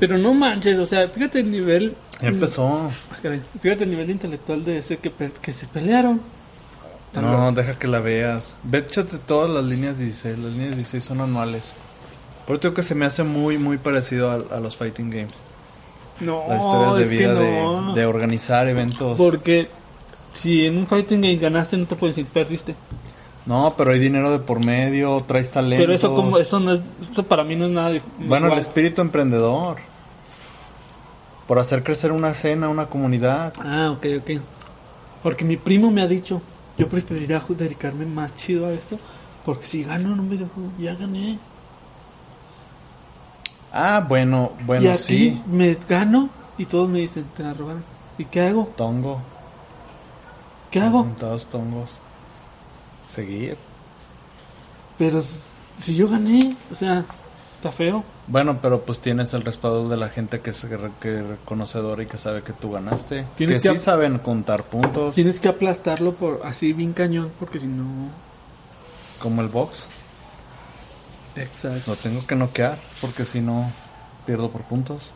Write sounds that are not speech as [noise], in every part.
Pero no manches, o sea, fíjate el nivel. Ya empezó. Ah, Fíjate el nivel intelectual de ese que, que se pelearon. Tan No, loco. deja que la veas. Ve, todas las líneas 16. Las líneas 16 son anuales. Por eso que se me hace muy, muy parecido a, a los Fighting Games. No, Las historias de es que vida no. de, de organizar eventos. Porque si en un fighting game ganaste, no te puedes decir perdiste. No, pero hay dinero de por medio, traes talentos. Pero eso como eso no es, eso para mí no es nada. Bueno, el espíritu emprendedor. Por hacer crecer una escena, una comunidad. Ah, ok, ok. Porque mi primo me ha dicho, yo preferiría dedicarme más chido a esto, porque si gano en un videojuego, ya gané. Ah, bueno, y bueno, aquí sí. me gano y todos me dicen, te la robaron. ¿Y qué hago? Tongo. ¿Qué hago? Juntados tongos. Seguir. Pero si yo gané, o sea, está feo. Bueno, pero pues tienes el respaldo de la gente que es que es reconocedora y que sabe que tú ganaste. Que Tienes sí que ap- saben contar puntos, Tienes que aplastarlo por así bien cañón, porque si no... como el box. Exacto. Lo tengo que noquear, porque si no, pierdo por puntos.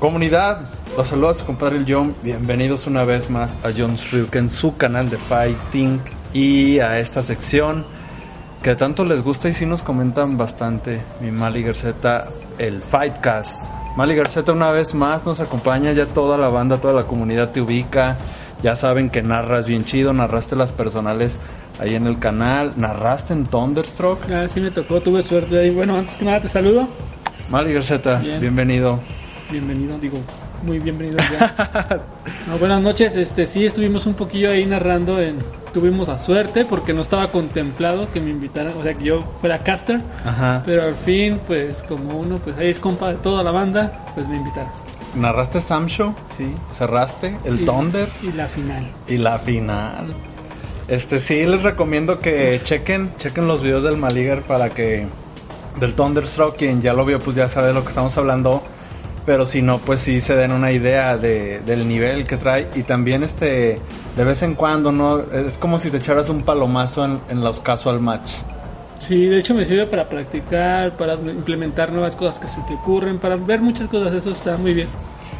Comunidad, los saludos a su compadre el John. Bienvenidos una vez más a John Shriek en su canal de Fighting y a esta sección que tanto les gusta y sí nos comentan bastante. Mi Mali Garceta, el Fightcast. Mali Garceta una vez más nos acompaña, ya toda la banda, toda la comunidad te ubica. Ya saben que narras bien chido, narraste las personales ahí en el canal, narraste en Thunderstruck. Ah, sí me tocó, tuve suerte ahí. Bueno, antes que nada te saludo. Mali Garceta, Bien. bienvenido. Bienvenido, digo, muy bienvenido ya. [laughs] No, buenas noches, este sí estuvimos un poquillo ahí narrando en tuvimos a suerte porque no estaba contemplado que me invitaran, o sea, que yo fuera caster, Ajá. pero al fin pues como uno pues ahí es compa de toda la banda, pues me invitaron. Narraste Sam Show, Sí. cerraste el Y- Thunder y la final. y la final. Este sí les recomiendo que chequen, chequen los videos del Maliger para que del Thunderstruck, quien ya lo vio pues ya sabe de lo que estamos hablando, pero si no pues sí se den una idea de, del nivel que trae y también este de vez en cuando no es como si te echaras un palomazo en, en los casual match. Sí, de hecho me sirve para practicar, para implementar nuevas cosas que se te ocurren, para ver muchas cosas, eso está muy bien.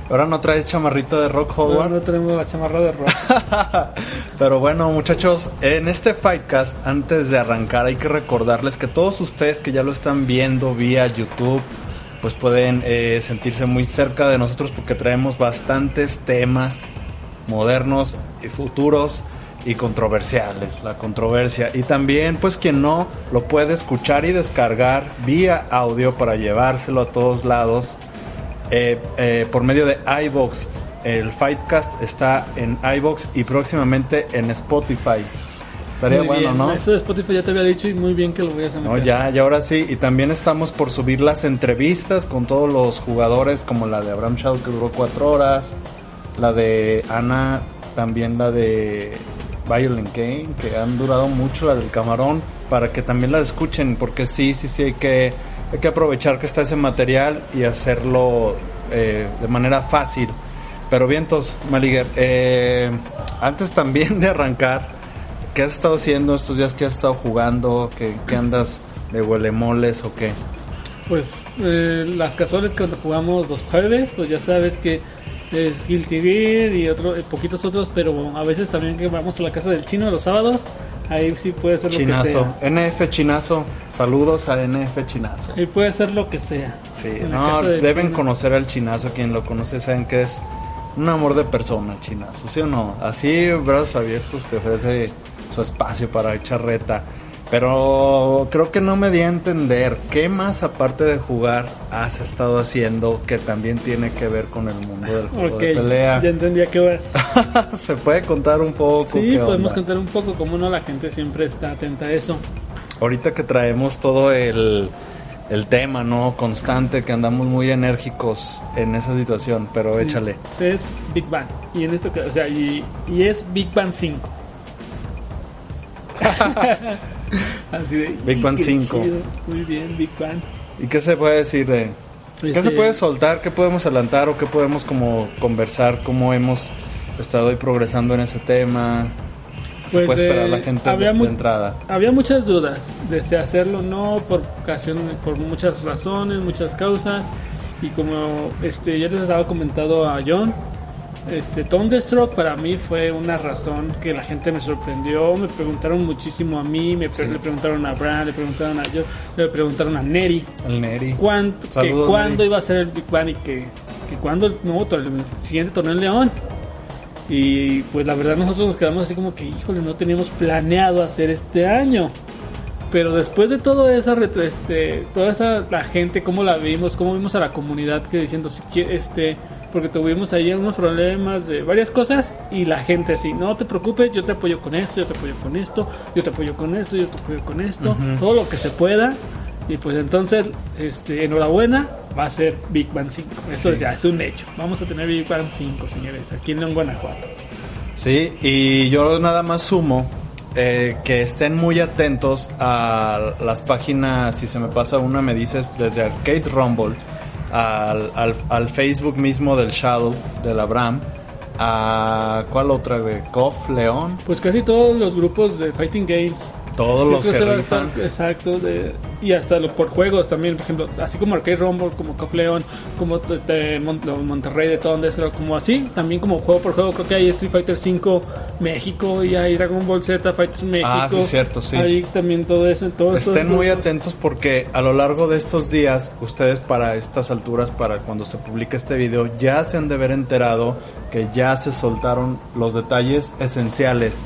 Ahora no traes chamarrito de Rock Ahora Howard. no tenemos la chamarra de rock. [laughs] Pero bueno, muchachos, en este Fightcast, antes de arrancar, hay que recordarles que todos ustedes que ya lo están viendo vía YouTube, pues pueden eh, sentirse muy cerca de nosotros porque traemos bastantes temas modernos y futuros y controversiales, la controversia. Y también, pues quien no, lo puede escuchar y descargar vía audio para llevárselo a todos lados eh, eh, por medio de iBox. El Fightcast está en iBox y próximamente en Spotify. Estaría Muy bueno, bien. ¿no? Eso de Spotify ya te había dicho y muy bien que lo voy a hacer. No, ya, y ahora sí. Y también estamos por subir las entrevistas con todos los jugadores, como la de Abraham Shaw, que duró cuatro horas. La de Ana, también la de Violent Game, que han durado mucho, la del Camarón, para que también la escuchen, porque sí, sí, sí, hay que, hay que aprovechar que está ese material y hacerlo eh, de manera fácil. Pero bien, entonces, Maliger, eh, antes también de arrancar, ¿qué has estado haciendo estos días? ¿Qué has estado jugando? ¿Qué, qué andas de huelemoles o qué? Pues eh, las casuales cuando jugamos los jueves, pues ya sabes que es Guilty Gear y otro, eh, poquitos otros, pero a veces también que vamos a la casa del chino los sábados, ahí sí puede ser lo que Chinazo. sea. NF Chinazo. Saludos a NF Chinazo. Ahí puede ser lo que sea. Sí, no, deben chino. conocer al Chinazo. Quien lo conoce saben que es un amor de persona Chinazo, ¿sí o no? Así, brazos abiertos, te ofrece su espacio para echar reta. Pero creo que no me di a entender qué más aparte de jugar has estado haciendo que también tiene que ver con el mundo del juego Ok, de pelea. ya entendí a qué vas. [laughs] Se puede contar un poco. Sí, podemos onda? contar un poco cómo no la gente siempre está atenta a eso. Ahorita que traemos todo el el tema, ¿no? Constante, que andamos muy enérgicos en esa situación, pero Sí. échale. Es Big Bang. Y en esto, que- o sea, y, y es Big Bang 5. [laughs] Así de. Big Bang qué 5. chido. Muy bien, Big Bang. ¿Y qué se puede decir de... ¿Qué Este, se puede soltar? ¿Qué podemos adelantar o qué podemos como conversar? ¿Cómo hemos estado hoy progresando en ese tema? ¿Qué se Pues, puede esperar eh, la gente de, había de mu- entrada? Había muchas dudas de si hacerlo o no, por ocasión, por muchas razones, muchas causas. Y como este ya les había comentado a John, este Thunderstruck para mí fue una razón que la gente me sorprendió. Me preguntaron muchísimo a mí, me pre- Sí. le preguntaron a Brad, le preguntaron a yo, le preguntaron a Neri El Neri. cuánto, que cuándo Neri. iba a ser el Big Bang y que, que cuándo el nuevo el siguiente torneo en León. Y pues la verdad nosotros nos quedamos así como que, híjole, no teníamos planeado hacer este año. Pero después de todo esa, este, toda esa, la gente, cómo la vimos, cómo vimos a la comunidad que diciendo, si este, porque tuvimos ahí unos problemas de varias cosas y la gente así, no te preocupes, yo te apoyo con esto, yo te apoyo con esto, yo te apoyo con esto, yo te apoyo con esto, Ujú. todo lo que se pueda. Y pues entonces, este, enhorabuena, va a ser Big Bang 5. Eso Sí. ya es un hecho. Vamos a tener Big Bang 5, señores, aquí en León, Guanajuato. Sí, y yo nada más sumo eh, que estén muy atentos a las páginas, si se me pasa una, me dices, desde Arcade Rumble al, al, al Facebook mismo del Shadow, del Abraham, a ¿cuál otra, güey? Cof, León, Pues casi todos los grupos de Fighting Games. Todos los que estar- exacto, de, y hasta lo, por juegos también, por ejemplo, así como Arcade Rumble, como Cof León, como este, Monterrey de Thunderstruck, como así, también como juego por juego, creo que hay Street Fighter 5 México y hay Dragon Ball Z Fighters México. Ah, sí, cierto, sí. Hay también todo eso, todo eso. Estén muy atentos porque a lo largo de estos días, ustedes para estas alturas, para cuando se publique este video, ya se han de ver enterado que ya se soltaron los detalles esenciales.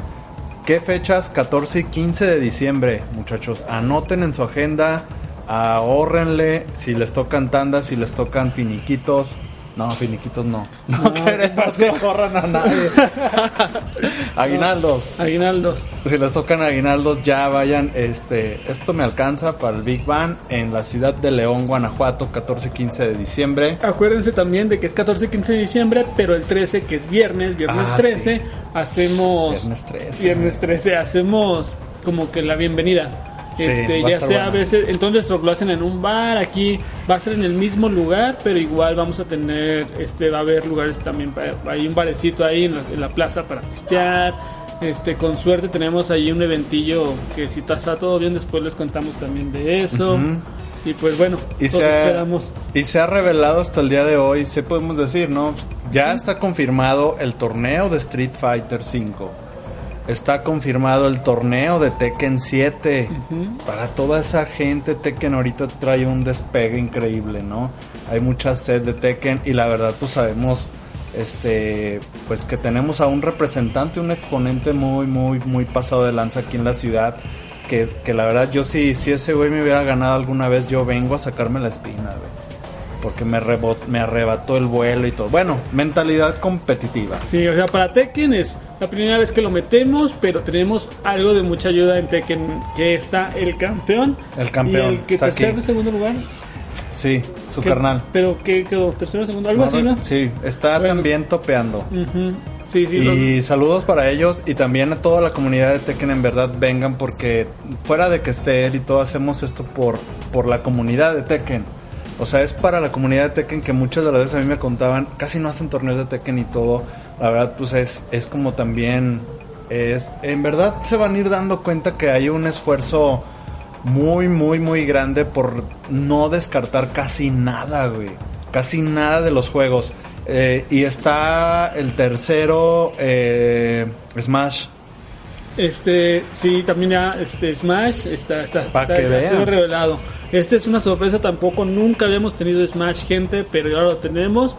¿Qué fechas? 14 y 15 de diciembre, muchachos. Anoten en su agenda, ahórrenle si les tocan tandas, si les tocan finiquitos. No, finiquitos no. [laughs] No, No, queremos ¿qué que corran a nadie. [laughs] Aguinaldos. Aguinaldos. Si les tocan aguinaldos, ya vayan. Este, esto me alcanza para el Big Bang en la ciudad de León, Guanajuato, 14-15 de diciembre. Acuérdense también de que es 14 y 15 de diciembre, pero el 13, que es viernes, viernes Ah, 13, sí. hacemos. Viernes 13. Viernes 13 hacemos como que la bienvenida. Sí, este, ya sea a veces, entonces lo hacen en un bar, aquí va a ser en el mismo lugar, pero igual vamos a tener, este, va a haber lugares también, para- hay un barecito ahí en la, en la plaza para pistear, este, con suerte tenemos ahí un eventillo que si está todo bien después les contamos también de eso, y pues bueno, Y se, ha, y se ha revelado hasta el día de hoy, se podemos decir, ¿no? Ya está confirmado el torneo de Street Fighter 5. Está confirmado el torneo de Tekken 7. Ujú. Para toda esa gente, Tekken ahorita trae un despegue increíble, ¿no? Hay mucha sed de Tekken y la verdad pues sabemos este pues que tenemos a un representante, un exponente muy muy muy pasado de lanza aquí en la ciudad que, que la verdad yo sí si ese güey me hubiera ganado alguna vez yo vengo a sacarme la espina, güey. Porque me, rebot- me arrebató el vuelo y todo. Bueno, mentalidad competitiva. Sí, o sea, para Tekken es la primera vez que lo metemos, pero tenemos algo de mucha ayuda en Tekken, que está el campeón. El campeón Y el que está tercero aquí. segundo lugar. Sí, su ¿Qué- carnal. Pero ¿qué quedó? ¿Tercero, segundo? Algo así, ¿no? Sí, está Bueno. también topeando. Ujú. Sí, sí. Y saludos para ellos y también a toda la comunidad de Tekken en verdad vengan porque fuera de que esté él y todo hacemos esto por, por la comunidad de Tekken. O sea, es para la comunidad de Tekken que muchas de las veces a mí me contaban, casi no hacen torneos de Tekken y todo. La verdad pues es, es como también es en verdad se van a ir dando cuenta que hay un esfuerzo muy muy muy grande por no descartar casi nada, güey. Casi nada de los juegos. Eh, y está el tercero, eh, Smash. Este, sí, también ya, este, Smash está, está, está- sido revelado. Este es una sorpresa tampoco, nunca habíamos tenido Smash, gente, pero ya lo tenemos.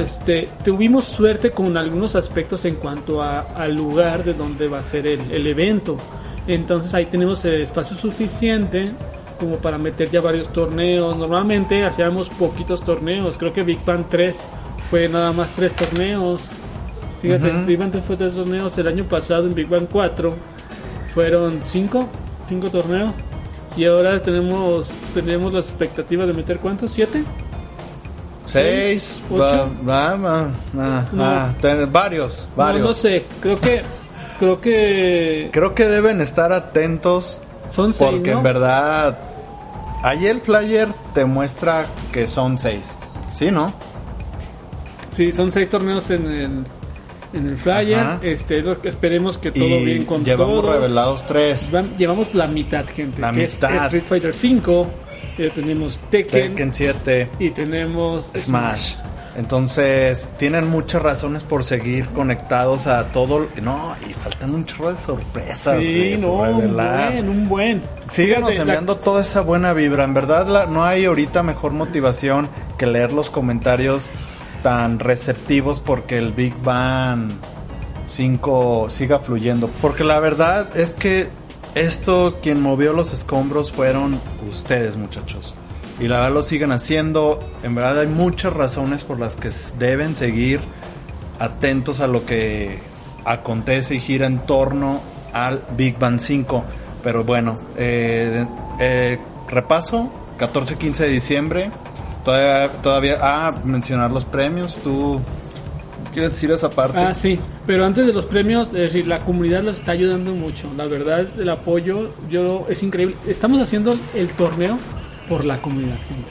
Este, tuvimos suerte con algunos aspectos en cuanto a- al lugar de donde va a ser el, el evento. Entonces ahí tenemos el espacio suficiente como para meter ya varios torneos. Normalmente hacíamos poquitos torneos, creo que Big Bang 3 fue nada más tres torneos. Fíjate, Ujú. Big Bang 3 fue tres torneos. El año pasado en Big Bang 4 fueron cinco, cinco torneos. Y ahora tenemos tenemos las expectativas de meter cuántos, siete. Seis, ¿Ocho? va- va- va- ah, No. ah, ten- varios, varios. No, no sé, creo que creo que Creo que deben estar atentos son seis, porque ¿no? en verdad ahí el flyer te muestra que son seis, ¿sí, no? Sí, son seis torneos en el en el flyer. Ajá. Este, esperemos que todo y bien con llevamos todos. revelados tres. Llevamos la mitad, gente. La que mitad. Es Street Fighter 5, tenemos Tekken, Tekken 7, y tenemos Smash. Entonces, tienen muchas razones por seguir conectados a todo. No, y faltan un chorro de sorpresas. Sí, no, por un revelar. buen, un buen. Síganos Fíjate, la- enviando toda esa buena vibra. En verdad, la- no hay ahorita mejor motivación que leer los comentarios tan receptivos porque el Big Bang 5 siga fluyendo. Porque la verdad es que esto, quien movió los escombros fueron ustedes, muchachos. Y la verdad lo siguen haciendo. En verdad hay muchas razones por las que deben seguir atentos a lo que acontece y gira en torno al Big Bang 5. Pero bueno, eh, eh, repaso, 14-15 de diciembre. Todavía, todavía, ah, mencionar los premios, tú quieres decir esa parte. Ah, sí, pero antes de los premios, es decir, la comunidad lo está ayudando mucho. La verdad, el apoyo yo es increíble. Estamos haciendo el torneo por la comunidad, gente.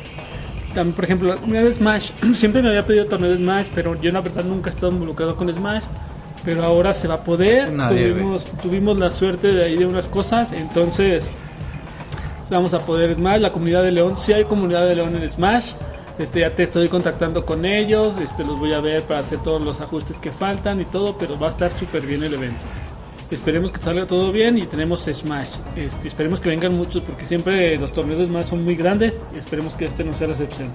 También, por ejemplo, la comunidad de Smash, [clears throat] siempre me había pedido torneo de Smash, pero yo la verdad nunca he estado involucrado con Smash. Pero ahora se va a poder. Nadie, tuvimos, tuvimos la suerte de ahí de unas cosas, entonces vamos a poder Smash. La comunidad de León, si hay comunidad de León en Smash. Este, ya te estoy contactando con ellos, este, los voy a ver para hacer todos los ajustes que faltan y todo, pero va a estar súper bien el evento. Esperemos que salga todo bien y tenemos Smash. Este, esperemos que vengan muchos porque siempre los torneos de Smash son muy grandes y esperemos que este no sea la excepción.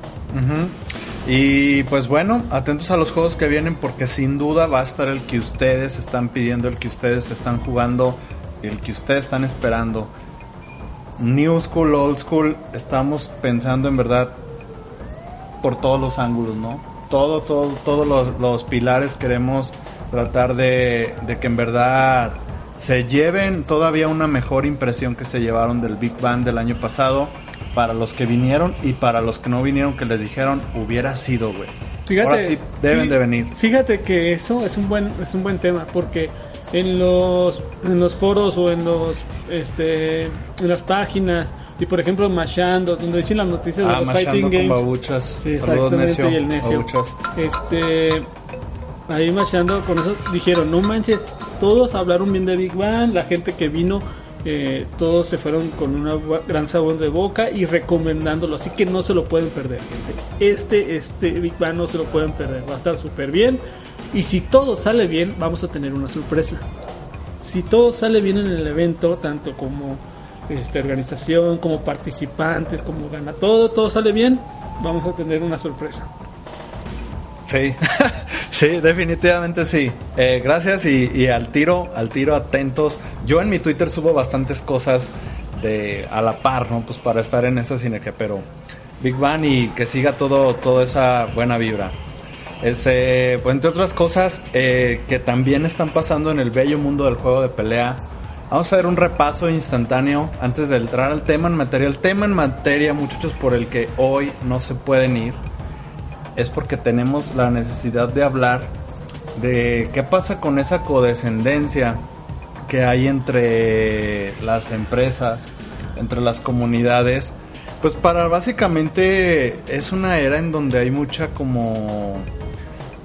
Y pues bueno, atentos a los juegos que vienen porque sin duda va a estar el que ustedes están pidiendo, el que ustedes están jugando, el que ustedes están esperando. New School, Old School, estamos pensando en verdad por todos los ángulos, ¿no? Todo, todo, todos los, los pilares queremos tratar de, de que en verdad se lleven todavía una mejor impresión que se llevaron del Big Bang del año pasado para los que vinieron y para los que no vinieron que les dijeron hubiera sido, güey. Fíjate, Ahora sí deben fí- de venir. Fíjate que eso es un buen es un buen tema porque en los en los foros o en los este en las páginas y por ejemplo Mashando donde dicen las noticias de Ah, los machando fighting con games babuchas. Sí, Saludos, exactamente, necio. y el necio. Babuchas. Este, ahí machando con eso dijeron, no manches, todos hablaron bien de Big Bang, la gente que vino, eh, todos se fueron con bu- gran sabor de boca y recomendándolo, así que no se lo pueden perder, gente. Este, este Big Bang no se lo pueden perder, va a estar súper bien. Y si todo sale bien, vamos a tener una sorpresa. Si todo sale bien en el evento, tanto como este, organización, como participantes, como gana todo, todo sale bien, vamos a tener una sorpresa. Sí, [laughs] sí, definitivamente sí. Eh, gracias y, al tiro, al tiro atentos. Yo en mi Twitter subo bastantes cosas de a la par, ¿no? Pues para estar en esta sinergia, pero Big Bang y que siga todo, toda esa buena vibra. Ese, pues, entre otras cosas eh, que también están pasando en el bello mundo del juego de pelea. Vamos a hacer un repaso instantáneo antes de entrar al tema en materia. El tema en materia, muchachos, por el que hoy no se pueden ir es porque tenemos la necesidad de hablar de qué pasa con esa codescendencia que hay entre las empresas, entre las comunidades. Pues para básicamente es una era en donde hay mucha como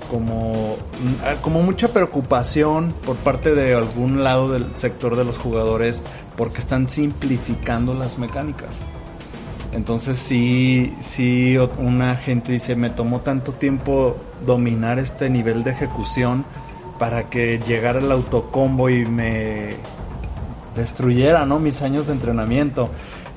como mucha preocupación por parte de algún lado del sector de los jugadores porque están simplificando las mecánicas. Entonces sí, sí, una gente dice, me tomó tanto tiempo dominar este nivel de ejecución para que llegara el autocombo y me destruyera, ¿no? Mis años de entrenamiento.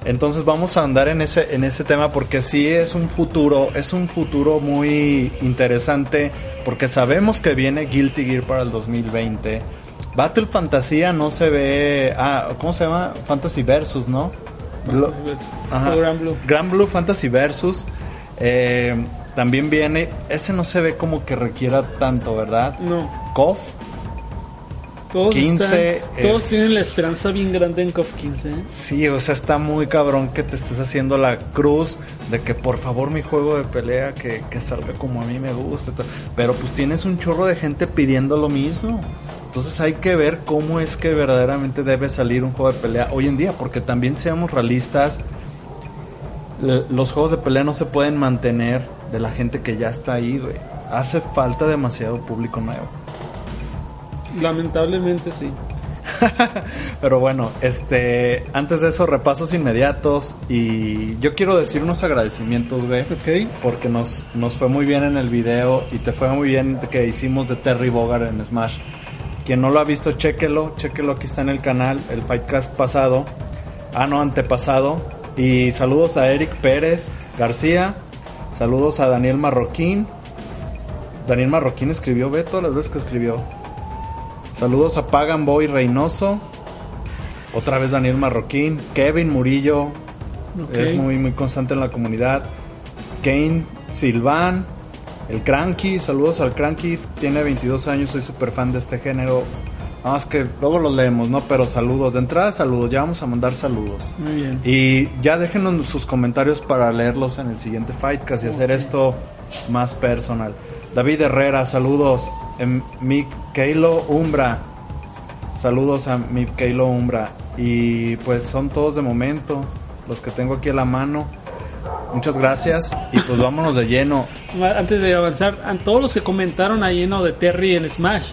Entonces vamos a andar en ese, en ese tema porque sí es un futuro, es un futuro muy interesante porque sabemos que viene Guilty Gear para el 2020. Battle Fantasía no se ve, ah, ¿cómo se llama? Fantasy Versus, ¿no? Ajá. O Gran Blue. Gran Blue Fantasy Versus. eh, también viene. Ese no se ve como que requiera tanto, ¿verdad? No, KOF. Todos 15. están- todos tienen la esperanza bien grande en KOF 15. ¿eh? Sí, o sea, está muy cabrón que te estés haciendo la cruz de que por favor mi juego de pelea que, que salga como a mí me gusta. Pero pues tienes un chorro de gente pidiendo lo mismo. Entonces hay que ver cómo es que verdaderamente debe salir un juego de pelea hoy en día, porque también seamos realistas, los juegos de pelea no se pueden mantener de la gente que ya está ahí, güey. Hace falta demasiado público nuevo. Lamentablemente sí. [laughs] Pero bueno, este, antes de eso, repasos inmediatos. Y yo quiero decir unos agradecimientos, güey. Porque nos, nos fue muy bien en el video y te fue muy bien que hicimos de Terry Bogard en Smash. Quien no lo ha visto, chéquelo, chéquelo, aquí está en el canal, el Fightcast pasado, ah no, antepasado. Y saludos a Eric Pérez García, saludos a Daniel Marroquín. Daniel Marroquín escribió Beto las veces que escribió. Saludos a Pagan Boy Reynoso, otra vez Daniel Marroquín, Kevin Murillo, Ok. es muy, muy constante en la comunidad. Kane Silvan, el Cranky, saludos al Cranky, tiene 22 años, soy súper fan de este género. Nada más que luego los leemos, ¿no? Pero saludos, de entrada saludos, ya vamos a mandar saludos. Muy bien. Y ya déjenos sus comentarios para leerlos en el siguiente Fightcast y hacer esto más personal. David Herrera, saludos. Em, Mikeilo Umbra, saludos a Mikeilo Umbra. Y pues son todos de momento, los que tengo aquí a la mano. Muchas gracias y pues vámonos de lleno. Antes de avanzar, a todos los que comentaron ahí en lo de Terry en Smash,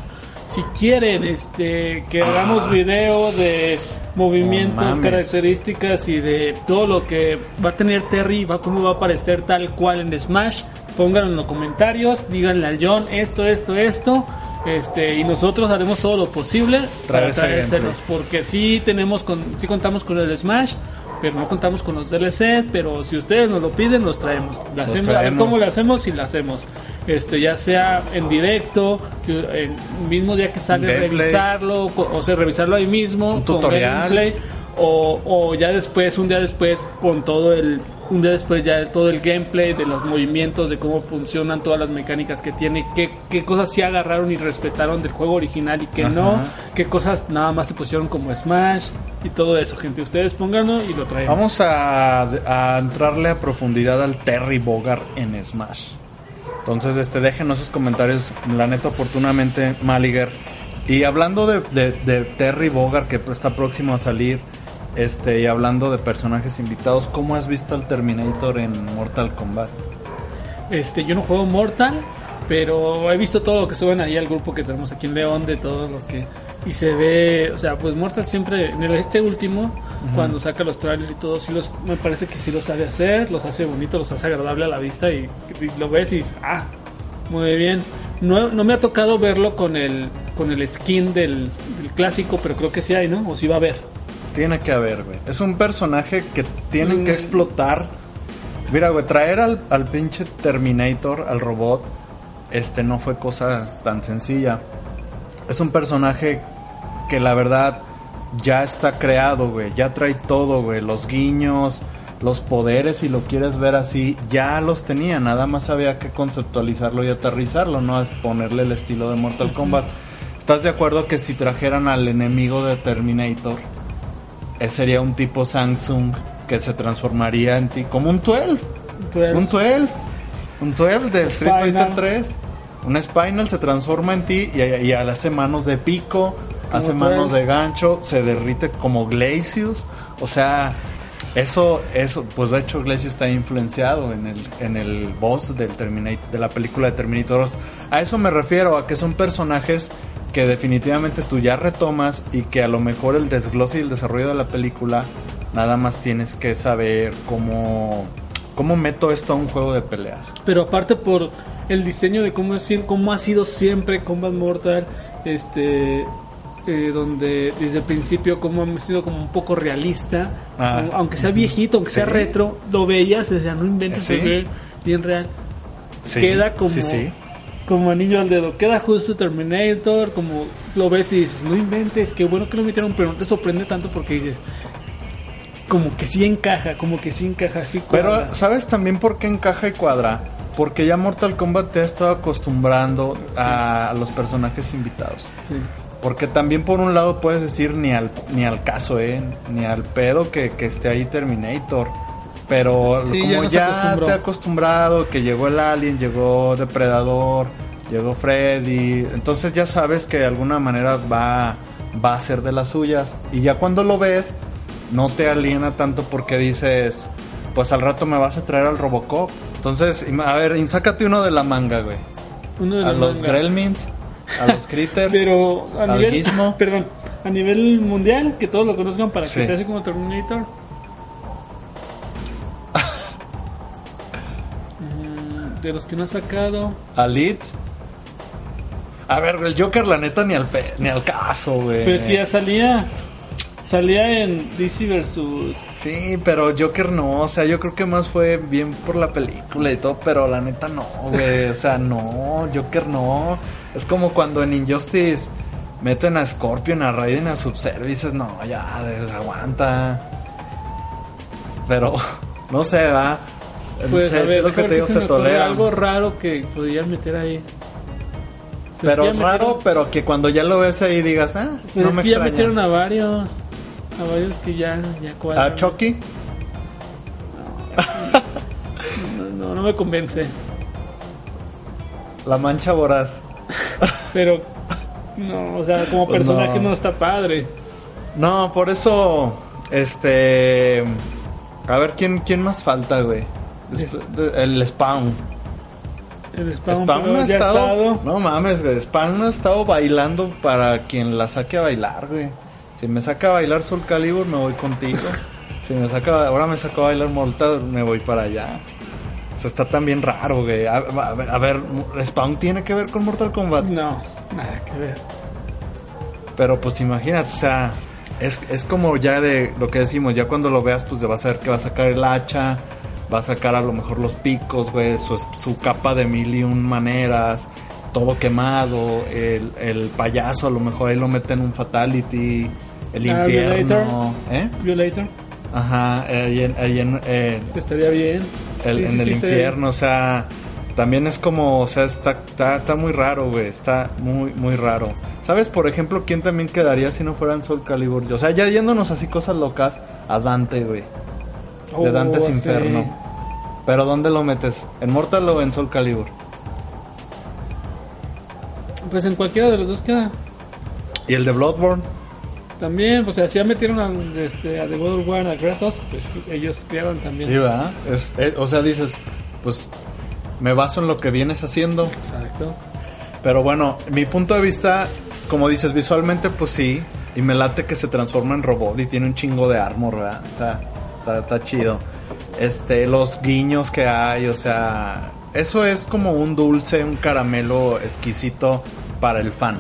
si quieren este que hagamos video de movimientos, mames. características y de todo lo que va a tener Terry, va cómo va a aparecer tal cual en Smash, pónganlo en los comentarios, díganle al John esto, esto, esto. Este, y nosotros haremos todo lo posible Traer para traérselos, porque sí tenemos con, sí contamos con el Smash, pero no contamos con los DLCs, pero si ustedes nos lo piden, los traemos. Hacemos, A ver cómo lo hacemos y lo hacemos. Este, ya sea en directo, que el mismo día que sale Gameplay. revisarlo, o sea, revisarlo ahí mismo, Un con tutorial. gameplay, o, o ya después, un día después, con todo el, después ya todo el gameplay de los movimientos, de cómo funcionan todas las mecánicas que tiene, qué, qué cosas sí agarraron y respetaron del juego original y qué Ajá. no, qué cosas nada más se pusieron como Smash y todo eso, gente. Ustedes pónganlo y lo traemos. Vamos a, a entrarle a profundidad al Terry Bogard en Smash. Entonces, este, déjenos sus comentarios, la neta, oportunamente, Maliger. Y hablando de, de- de Terry Bogard, que está próximo a salir, este, y hablando de personajes invitados, ¿cómo has visto al Terminator en Mortal Kombat? Este, yo no juego Mortal, pero he visto todo lo que suben ahí al grupo que tenemos aquí en León de todo lo que y se ve, o sea, pues Mortal siempre en el este último cuando saca los trailers y todo, sí los me parece que sí lo sabe hacer, los hace bonito, los hace agradable a la vista y, y lo ves y ah, muy bien. No, no me ha tocado verlo con el con el skin del, del clásico, pero creo que sí hay, ¿no? O sí va a haber. Tiene que haber, güey. Es un personaje que tienen que Mm. explotar. Mira, güey, traer al, al pinche Terminator, al robot, este no fue cosa tan sencilla. Es un personaje que la verdad ya está creado, güey. Ya trae todo, güey. Los guiños, los poderes, si lo quieres ver así, ya los tenía. Nada más había que conceptualizarlo y aterrizarlo, no es ponerle el estilo de Mortal Kombat. ¿Estás de acuerdo que si trajeran al enemigo de Terminator, sería un tipo Samsung que se transformaría en ti como un 12? Entonces, Un 12. Un 12 de Street Fighter Spinal. 3. Un Spinal se transforma en ti y, y hace manos de pico, hace 12. manos de gancho, se derrite como Glacius. O sea, eso, eso, pues de hecho Glacius está influenciado en el, en el boss del Terminator, de la película de Terminator 2. A eso me refiero, a que son personajes que definitivamente tú ya retomas y que a lo mejor el desglose y el desarrollo de la película nada más tienes que saber cómo cómo meto esto a un juego de peleas. Pero aparte por el diseño de cómo, es, cómo ha sido siempre Combat Mortal, este, eh, donde desde el principio como ha sido como un poco realista, Ah. aunque sea viejito, aunque sea retro, lo veías, o sea, no inventes, Sí. bien real. Sí, Queda como. Como anillo al dedo, queda justo Terminator, como lo ves y dices, no inventes, qué bueno que lo metieron, pero no te sorprende tanto porque dices, como que sí encaja, como que sí encaja, sí cuadra. Pero ¿sabes también por qué encaja y cuadra? Porque ya Mortal Kombat te ha estado acostumbrando a los personajes invitados. Sí. Porque también por un lado puedes decir ni al, ni al caso, ¿eh? Ni al pedo que, que esté ahí Terminator. Pero Sí, como ya, te he acostumbrado, que llegó el Alien, llegó Depredador, llegó Freddy, entonces ya sabes que de alguna manera va, va a ser de las suyas. Y ya cuando lo ves, no te aliena tanto porque dices, pues al rato me vas a traer al Robocop. Entonces, a ver, sácate uno de la manga, güey. Uno de A la los manga. Gremlins, a los [laughs] Critters. Pero a al nivel, Gizmo. perdón, a nivel mundial, que todos lo conozcan para Sí. que sea así como Terminator. De los que no ha sacado, Alit. A ver, el Joker, la neta, ni al, pe- ni al caso, güey. pero es que ya salía, salía en DC versus. Sí, pero Joker no, o sea, yo creo que más fue bien por la película y todo, pero la neta no, güey, o sea, no, Joker no. Es como cuando en Injustice meten a Scorpion, a Raiden, a Subservices, no, ya, aguanta. Pero, [laughs] no sé, va. Pues Se- a ver, lo que te digo, se ocurre tolera. algo raro que podrían meter ahí. Pues Pero raro, metieron- pero que cuando ya lo ves ahí digas, ah, pues no es me que ya metieron a varios. A varios que ya, ya cuadran. ¿A Chucky? [laughs] No, no, no me convence. La mancha voraz. [laughs] Pero, no, o sea, como Pues personaje no. no. está padre. No, por eso, este... A ver, ¿quién, quién más falta, güey? El Spawn. El Spawn, no ha estado... No mames, güey. Spawn no ha estado bailando para quien la saque a bailar, güey. Si me saca a bailar Soul Calibur, me voy contigo. [laughs] si me saca... Ahora me saca a bailar Mortal, me voy para allá. O sea, está también raro, güey. A, a ver, a ver, Spawn tiene que ver con Mortal Kombat. No, nada que ver. Pero pues imagínate, o sea, es, es como ya de lo que decimos, ya cuando lo veas, pues vas a ver que va a sacar el hacha, va a sacar a lo mejor los picos, güey, su, su capa de mil y un maneras, todo quemado, el, el payaso a lo mejor ahí lo mete en un fatality, el Ah, infierno, ¿eh? Violator, Ajá, ahí en, ahí en, eh, estaría bien. el- Sí, en sí, el sí, infierno, o sea, también es como, o sea, está, está, está muy raro, güey, está muy, muy raro. ¿Sabes, por ejemplo, quién también quedaría si no fuera en Soul Calibur? O sea, ya yéndonos así cosas locas, a Dante, güey, de Oh, Dante's sí. Inferno. Pero ¿dónde lo metes? ¿En Mortal o en Soul Calibur? Pues en cualquiera de los dos queda. ¿Y el de Bloodborne? También, pues así ya metieron a, este, a The God of War, a Kratos, pues ellos quedan también. Sí, ¿verdad? Es- eh, o sea, dices, pues me baso en lo que vienes haciendo. Exacto. Pero bueno, mi punto de vista, como dices, visualmente pues sí, y me late que se transforma en robot y tiene un chingo de armor, ¿verdad? O sea, está, está chido. Este, los guiños que hay, o sea, eso es como un dulce, un caramelo exquisito para el fan.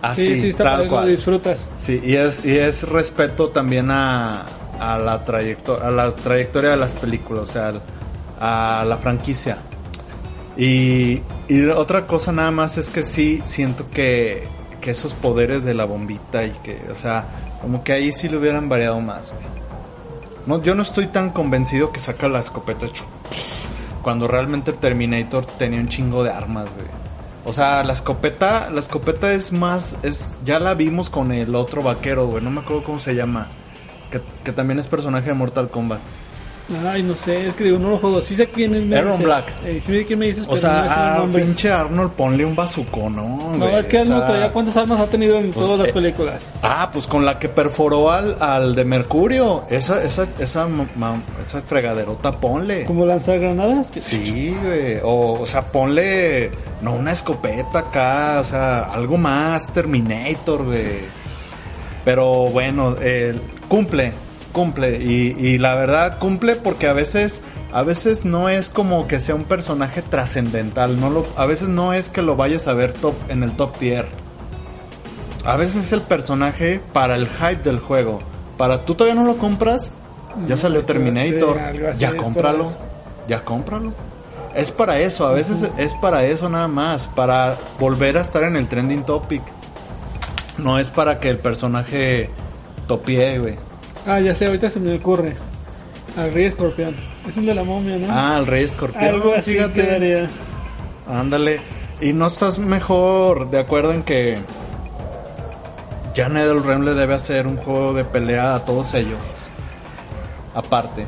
Así, sí, sí, está tal padre, lo cual. disfrutas. Sí, y es, y es respeto también a, a la trayectoria, a la trayectoria de las películas, o sea, a la franquicia. Y, y otra cosa nada más es que sí siento que, que esos poderes de la bombita y que, o sea, como que ahí sí le hubieran variado más, güey. No, yo no estoy tan convencido que saca la escopeta cuando realmente Terminator tenía un chingo de armas, güey. O sea, la escopeta, la escopeta es más, es, ya la vimos con el otro vaquero, güey, no me acuerdo cómo se llama, que, que también es personaje de Mortal Kombat. Ay, no sé, es que digo, no lo juego. Sí sé quién me Aaron dice. Black. Eh, sí sé quién me dices, O no sea, a nombres. pinche Arnold ponle un bazucón, ¿no? Es que Arnold sea, cuántas armas ha tenido en pues, todas las eh, películas. Ah, pues con la que perforó al, al de Mercurio. Esa, esa, esa, ma- ma- esa fregaderota ponle. ¿Como lanzar granadas? Sí, güey. O, o sea, ponle. No una escopeta acá. O sea, algo más. Terminator, güey. Pero bueno, eh, cumple. Cumple. Y, y la verdad, cumple porque a veces. A veces no es como que sea un personaje trascendental. No lo, a veces no es que lo vayas a ver top, en el top tier. A veces es el personaje para el hype del juego. Para tú todavía no lo compras, ya salió Terminator, sí, ya cómpralo, ya cómpralo. Es para eso, a veces es para eso nada más, para volver a estar en el trending topic. No es para que el personaje topie, güey. Ah, ya sé, ahorita se me ocurre. Al Rey Escorpión. Es un de la momia, ¿no? Ah, el rey escorpión. Algo así fíjate. quedaría. Ándale. Y no estás mejor de acuerdo en que ya NetherRealm le debe hacer un juego de pelea a todos ellos. Aparte.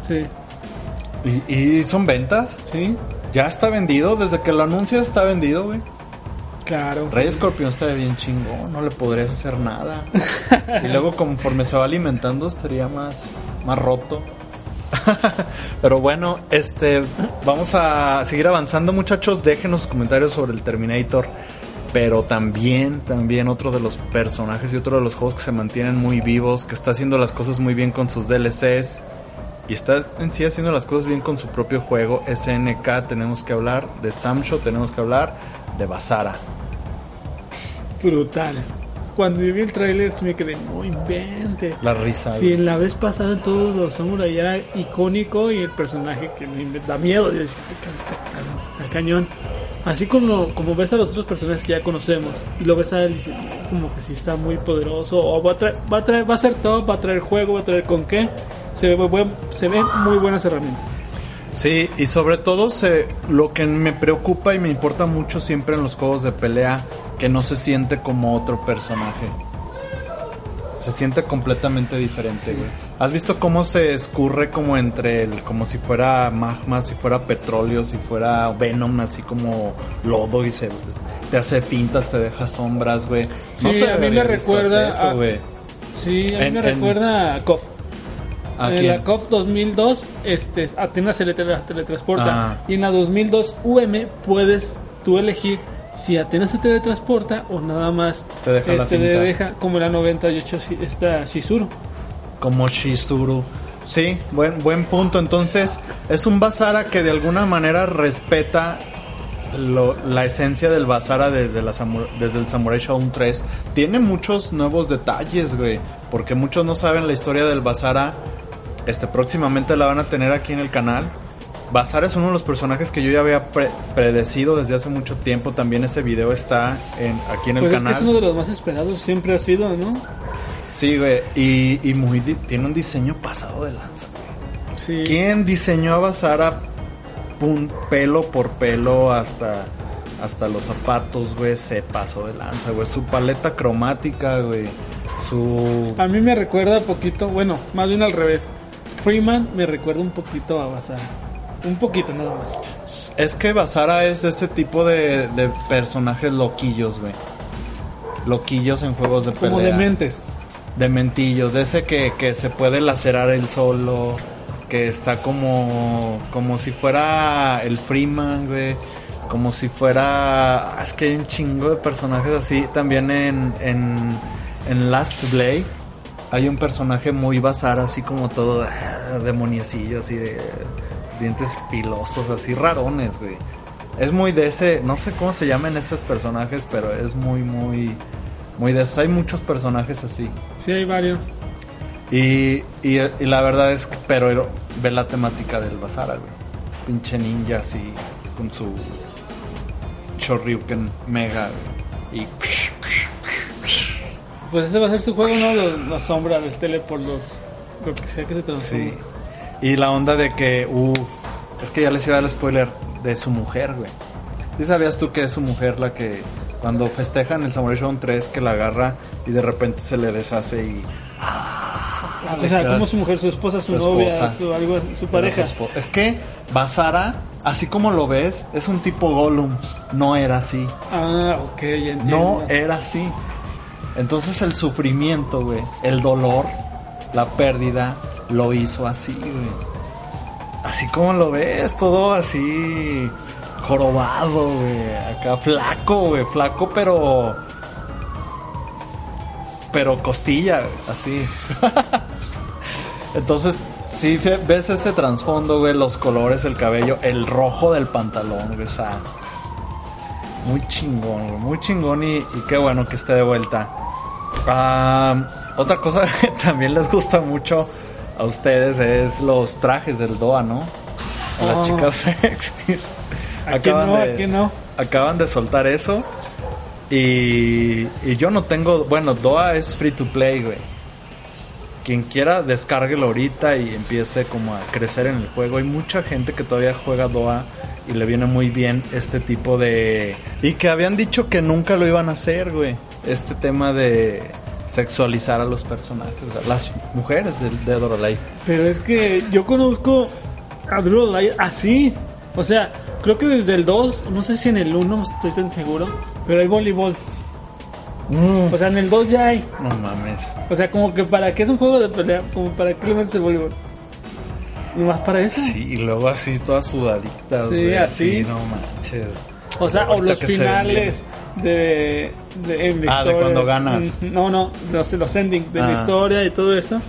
Sí. ¿Y, y son ventas? Sí. Ya está vendido, desde que lo anuncias está vendido, güey. Claro. Rey Escorpión está bien chingón, no le podrías hacer nada. [laughs] y luego conforme se va alimentando estaría más, más roto. [laughs] Pero bueno, este vamos a seguir avanzando, muchachos. Déjenos comentarios sobre el Terminator. Pero también, también otro de los personajes y otro de los juegos que se mantienen muy vivos, que está haciendo las cosas muy bien con sus DLCs y está en sí haciendo las cosas bien con su propio juego. SNK tenemos que hablar, de Samsho tenemos que hablar, de Basara. Brutal. Cuando yo vi el tráiler sí me quedé muy invente. La risa. Si en la vez pasada en todos los samurai era icónico y el personaje que me da miedo, yo decía, "Ay, está, está cañón. Así como, como ves a los otros personajes que ya conocemos y lo ves a él y dices, "No, como que sí está muy poderoso o va a, traer, va a traer, va a ser top, va a traer juego, va a traer con qué. Se ve, buen- se ven muy buenas herramientas. Sí, y sobre todo se, lo que me preocupa y me importa mucho siempre en los juegos de pelea, que no se siente como otro personaje. Se siente completamente diferente, güey. ¿Has visto cómo se escurre como entre el, como si fuera magma, si fuera petróleo, si fuera venom, así como lodo y se te hace pintas, te deja sombras, güey? Sí, a mí me recuerda eso, a- güey. Sí, a mí En- me en- recuerda a KOF. ¿A en quién? la COF 2002, este, Atenas se le tele- teletransporta. Ah. Y en la 2002 UM puedes tú elegir si Atenas se teletransporta o nada más Te deja la este, finta. deja como la 98 shi- esta Shizuru. como Shizuru. Sí, buen, buen punto. Entonces, es un Basara que de alguna manera respeta lo- la esencia del Basara desde, la desde el Samurai Shodown 3. Tiene muchos nuevos detalles, güey. Porque muchos no saben la historia del Basara. Este, próximamente la van a tener aquí en el canal. Basara es uno de los personajes que yo ya había pre- predecido desde hace mucho tiempo. También ese video está en, aquí en el Pues es que canal. es uno de los más esperados, siempre ha sido, ¿no? Sí, güey. Y, y muy tiene un diseño pasado de lanza. Sí. ¿Quién diseñó a Basara pun- pelo por pelo hasta, hasta los zapatos, güey? Se pasó de lanza, güey. Su paleta cromática, güey. Su... A mí me recuerda un poquito, bueno, más bien al revés. Freeman me recuerda un poquito a Basara. Un poquito nada más. Es que Basara es este tipo de, de personajes loquillos, güey. Loquillos en juegos de pelea. Como dementes. de mentillos, de ese que, que se puede lacerar él solo, que está como, como si fuera el Freeman, güey, como si fuera, es que hay un chingo de personajes así, también en, en, en Last Blade hay un personaje muy bazar, así como todo ah, demoniecillo, así de dientes filosos, así rarones, güey. Es muy de ese, no sé cómo se llaman esos personajes, pero es muy, muy, muy de eso. Hay muchos personajes así. Sí, hay varios. Y, y, y la verdad es que, pero ve la temática del Basara, güey. Pinche ninja así, con su Shoryuken mega, güey. Y Pues ese va a ser su juego, ¿no? Los- La sombra del teleport, los. Lo que sea que se transforme. sí. Y la onda de que, uff, es que ya les iba a dar el spoiler de su mujer, güey. ¿Sí sabías tú que es su mujer la que cuando festejan el Samurai Shodown 3 que la agarra y de repente se le deshace y O sea, como su mujer, su esposa, su, Su novia, esposa. su, algo, su pareja. Es que Basara, así como lo ves, es un tipo Gollum. No era así. Ah, ok, ya entiendo. No era así. Entonces el sufrimiento, güey, el dolor, la pérdida, lo hizo así, güey. Así como lo ves, todo así jorobado, güey. Acá flaco, güey, flaco, pero... Pero costilla, güey, así. [laughs] Entonces, si ves ese trasfondo, güey, los colores, el cabello, el rojo del pantalón, güey, o sea, muy chingón, güey, muy chingón y, y qué bueno que esté de vuelta. Ah, otra cosa [laughs] que también les gusta mucho a ustedes es los trajes del DOA, ¿no? A las Oh. chicas [laughs] sexys. ¿A quién no? ¿A quién no? Acaban de soltar eso. Y, y yo no tengo. Bueno, DOA es free to play, güey. Quien quiera, descárguelo ahorita y empiece como a crecer en el juego. Hay mucha gente que todavía juega DOA y le viene muy bien este tipo de. Y que habían dicho que nunca lo iban a hacer, güey. este tema de sexualizar a los personajes, las mujeres de Dead or Alive. Pero es que yo conozco a Alive así. O sea, creo que desde el 2, no sé si en el 1, no estoy tan seguro, pero hay voleibol. Mm. O sea, en el 2 ya hay. No mames. O sea, como que para qué es un juego de pelea, como para qué le metes el voleibol. Nomás para eso. Sí, y luego así todas sudaditas. Sí, así. no manches. O sea, o los finales de, de, en la Ah, de cuando ganas. Mm, No, no, los, los endings de la Ah. historia y todo eso.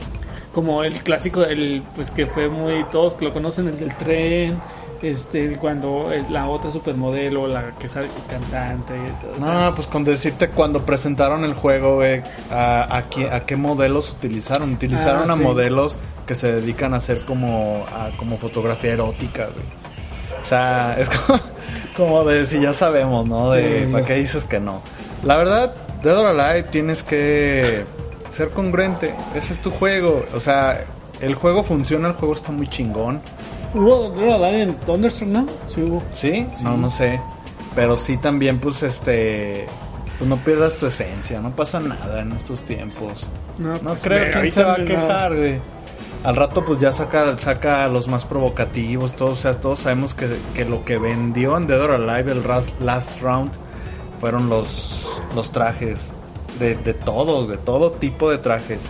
Como el clásico, el pues que fue muy. Todos que lo conocen, el del tren. Este, cuando el- la otra supermodelo, la que sale cantante y todo. No, pues con decirte cuando presentaron el juego, güey, a, a, qué, a qué modelos utilizaron. Utilizaron Ah, a sí. modelos que se dedican a hacer como, a, como fotografía erótica, güey. O sea, [laughs] es como, como de si ya sabemos, ¿no? De Sí. para qué dices que no. La verdad, Dead or Alive tienes que ser congruente. Ese es tu juego. O sea, el juego funciona, el juego está muy chingón. ¿Hubo Dead or Alive en Thunderstruck, no? Sí hubo. ¿Sí? No, no sé. Pero sí también, pues, este... Pues no pierdas tu esencia, no pasa nada en estos tiempos. No, No pues, creo quién se va a quejar, güey. Al rato pues ya saca, saca a los más provocativos, todos, o sea, todos sabemos que, que lo que vendió en Dead or Alive el ras- Last Round fueron los, los trajes de, de todos, de todo tipo de trajes.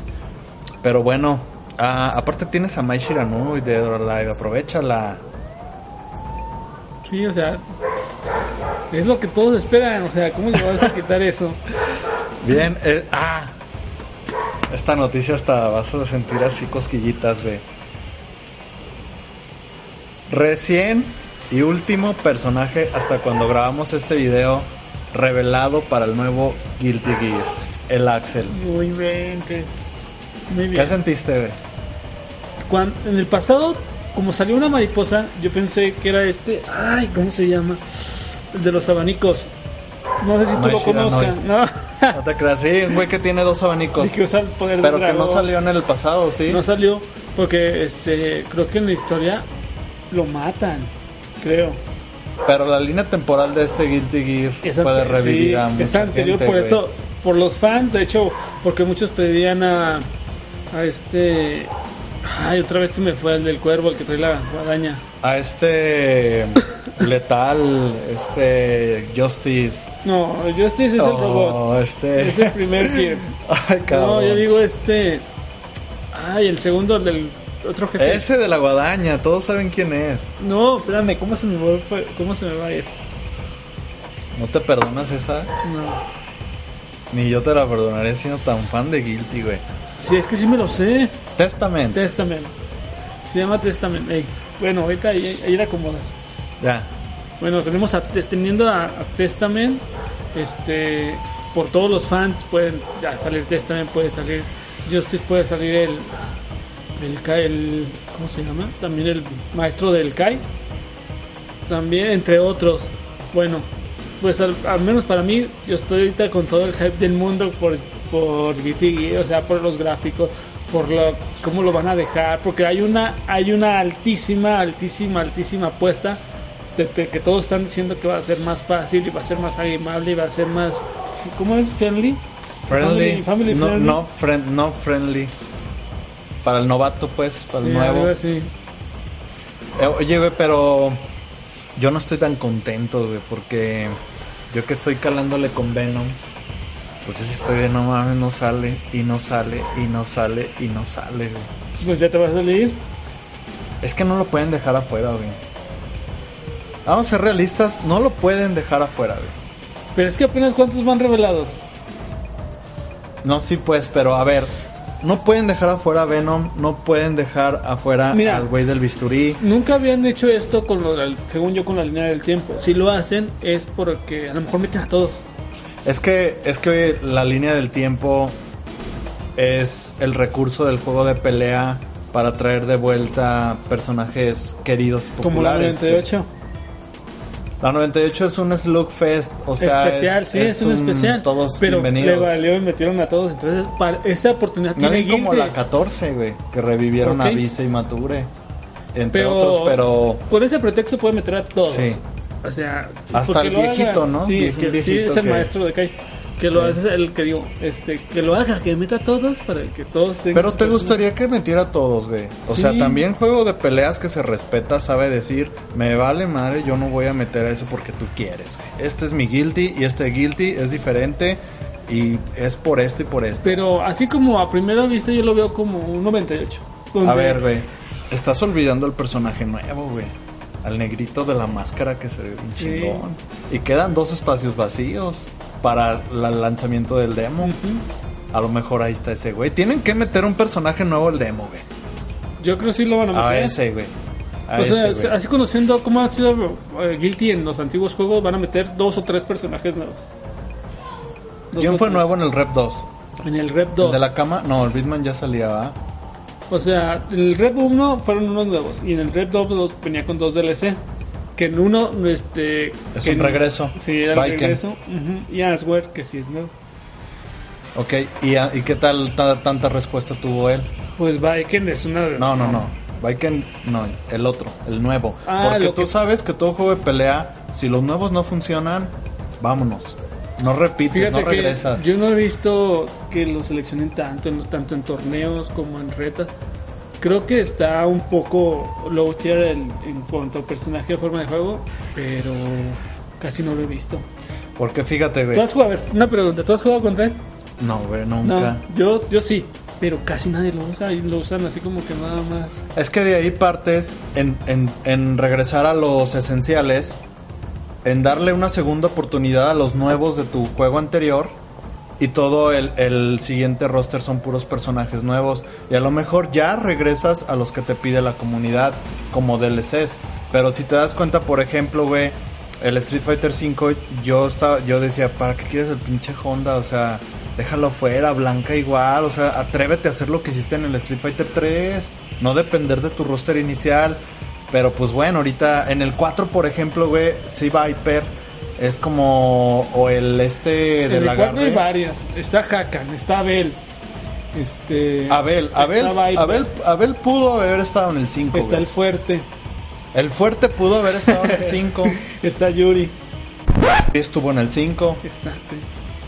Pero bueno, ah, aparte tienes a Mai Shiranu y Dead or Alive, aprovechala. Sí, o sea, es lo que todos esperan. O sea, ¿cómo le vas a quitar eso? [laughs] Bien, eh, ah, esta noticia hasta vas a sentir así cosquillitas, ve. Recién y último personaje hasta cuando grabamos este video revelado para el nuevo Guilty Gear, el Axel. Muy bien, que muy ¿Qué bien. sentiste, ve? Cuando, en el pasado, como salió una mariposa, yo pensé que era este. Ay, ¿cómo se llama? El de los abanicos. No sé si tú lo conozcas. No. [laughs] No te creas, sí, un güey que tiene dos abanicos. Dije usar el poder Pero que no salió en el pasado, ¿sí? No salió porque este creo que en la historia lo matan. Creo. Pero la línea temporal de este Guilty Gear Esa- puede sí, revivir a mucha esa anterior, gente, por güey. eso, por los fans, de hecho, porque muchos pedían a, a este. Ay, otra vez se me fue el del cuervo, el que trae la guadaña. A este [coughs] letal, este Justice. No, Justice es el Oh, robot. Este. Es el primer [laughs] Gear. Ay, cabrón. No, yo digo este. Ay, el segundo, el del otro jefe. Ese de la guadaña, todos saben quién es. No, espérame, ¿cómo se me va, cómo se me va a ir? ¿No te perdonas esa? No. Ni yo te la perdonaré siendo tan fan de Guilty, güey. Sí, es que sí me lo sé. Testament. Testament. Se llama Testament. Bueno, ahorita ahí, ahí la acomodas. ya. Bueno, tenemos a, teniendo a, a Testament. Este, por todos los fans pueden ya salir Testament, puede salir Justice, puede salir el, el el, ¿cómo se llama? También el maestro del Kai. También, entre otros. Bueno, pues al, al menos para mí, yo estoy ahorita con todo el hype del mundo por, por GT, o sea, por los gráficos, por lo, cómo lo van a dejar, porque hay una, hay una altísima, altísima, altísima apuesta de, de que todos están diciendo que va a ser más fácil y va a ser más amable y va a ser más, ¿cómo es? Friendly. Friendly. Family- family no, friendly. no, friend, no friendly. Para el novato, pues, para el Sí, nuevo. así. Eh, oye, güey, pero yo no estoy tan contento, güey, porque yo que estoy calándole con Venom, pues estoy de no mames, no sale, y no sale, y no sale, y no sale, güey. Pues ya te vas a salir. Es que no lo pueden dejar afuera, güey. Vamos a ser realistas, no lo pueden dejar afuera, güey. Pero es que apenas cuántos van revelados. No, sí, pues, pero a ver, no pueden dejar afuera a Venom, no pueden dejar afuera Mira. al güey del bisturí. Nunca habían hecho esto con lo, según yo con la línea del tiempo. Si lo hacen es porque a lo mejor meten a todos. Es que, es que la línea del tiempo es el recurso del juego de pelea para traer de vuelta personajes queridos y Como la populares. 98. La 98 es un slugfest, o sea, especial, sí, es, un, especial. Todos pero bienvenidos. le valió y metieron a todos. Entonces, para esa oportunidad tiene como Guilty. la 14, güey, que revivieron a Vice y Mature, entre pero, otros, pero Con ese pretexto puede meter a todos. Sí. O sea, Hasta el viejito, haga. ¿no? Sí, Viejo- que- sí, es el que- maestro de Kai. Que lo hace el que digo, este, que lo haga, que meta a todos para que todos tengan. Pero te gustaría que metiera a todos, güey. O Sí. sea, también juego de peleas que se respeta sabe decir, me vale madre, yo no voy a meter a eso porque tú quieres, güey. Este es mi guilty y este guilty es diferente y es por esto y por esto. Pero así como a primera vista yo lo veo como un 98. donde- A ver, güey. Estás olvidando el personaje nuevo, güey. Al negrito de la máscara que se ve bien Sí. chingón. Y quedan dos espacios vacíos para el lanzamiento del demo. A lo mejor ahí está ese, güey. Tienen que meter un personaje nuevo al demo, güey. Yo creo que sí lo van a meter. A ese, güey. A O sea, güey. así conociendo cómo ha sido eh, Guilty en los antiguos juegos, van a meter dos o tres personajes nuevos. Dos ¿Quién fue tres. nuevo en el Rep 2? En el Rep ¿El 2. de la cama? No, el Bitman ya salía, ¿va? O sea, en el Rep 1 fueron unos nuevos. Y en el Rep 2 los- venía con dos DLC. Que en uno, este. Es que un en- regreso. Sí, era el regreso. Y Asware, que sí es nuevo. Ok, ¿y, a- y qué tal ta- tanta respuesta tuvo él? Pues Viking es una. No, no, no. Viking, no, el otro, el nuevo. Ah, Porque tú que- sabes que todo juego de pelea, si los nuevos no funcionan, vámonos. No repites, no regresas. yo no he visto que lo seleccionen tanto, tanto en torneos como en retas. Creo que está un poco low tier en, en cuanto a personaje de forma de juego, pero casi no lo he visto. Porque fíjate, ¿Tú güey. has jugado? A ver, una pregunta, ¿tú has jugado contra él? No, güey, No, nunca. yo, yo sí, pero casi nadie lo usa y lo usan así como que nada más. Es que de ahí partes en, en, en regresar a los esenciales, en darle una segunda oportunidad a los nuevos de tu juego anterior y todo el, el siguiente roster son puros personajes nuevos y a lo mejor ya regresas a los que te pide la comunidad como DLCs. Pero si te das cuenta, por ejemplo, güey, el Street Fighter V, yo estaba, yo decía, ¿para qué quieres el pinche Honda? O sea, déjalo fuera, Blanca igual, o sea, atrévete a hacer lo que hiciste en el Street Fighter 3, no depender de tu roster inicial. Pero pues bueno, ahorita en el 4, por ejemplo, güey, sí Viper es como o el este En de el la 4 hay varias. Está Hakan, está Abel. Este, Abel, Abel, Abel, Abel pudo haber estado en el 5. Está el fuerte. El fuerte pudo haber estado en el [laughs] 5. Está Yuri. Estuvo en el 5. Está, sí.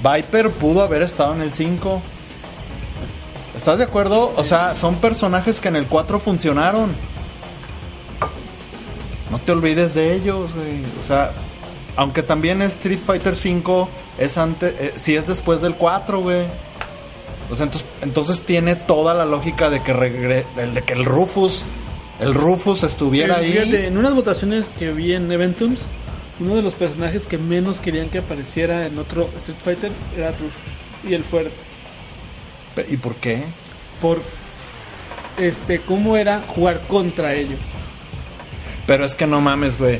Viper pudo haber estado en el 5. ¿Estás de acuerdo? O sea, son personajes que en el 4 funcionaron. No te olvides de ellos, güey. O sea, aunque también Street Fighter 5 es antes, eh, sí es después del 4, güey. O sea, entonces, entonces tiene toda la lógica de que regre- el de que el Rufus, el Rufus estuviera ahí. Fíjate, en unas votaciones que vi en Eventums, uno de los personajes que menos querían que apareciera en otro Street Fighter era Rufus. Y el fuerte. ¿Y por qué? Por este cómo era jugar contra ellos. Pero es que no mames, güey.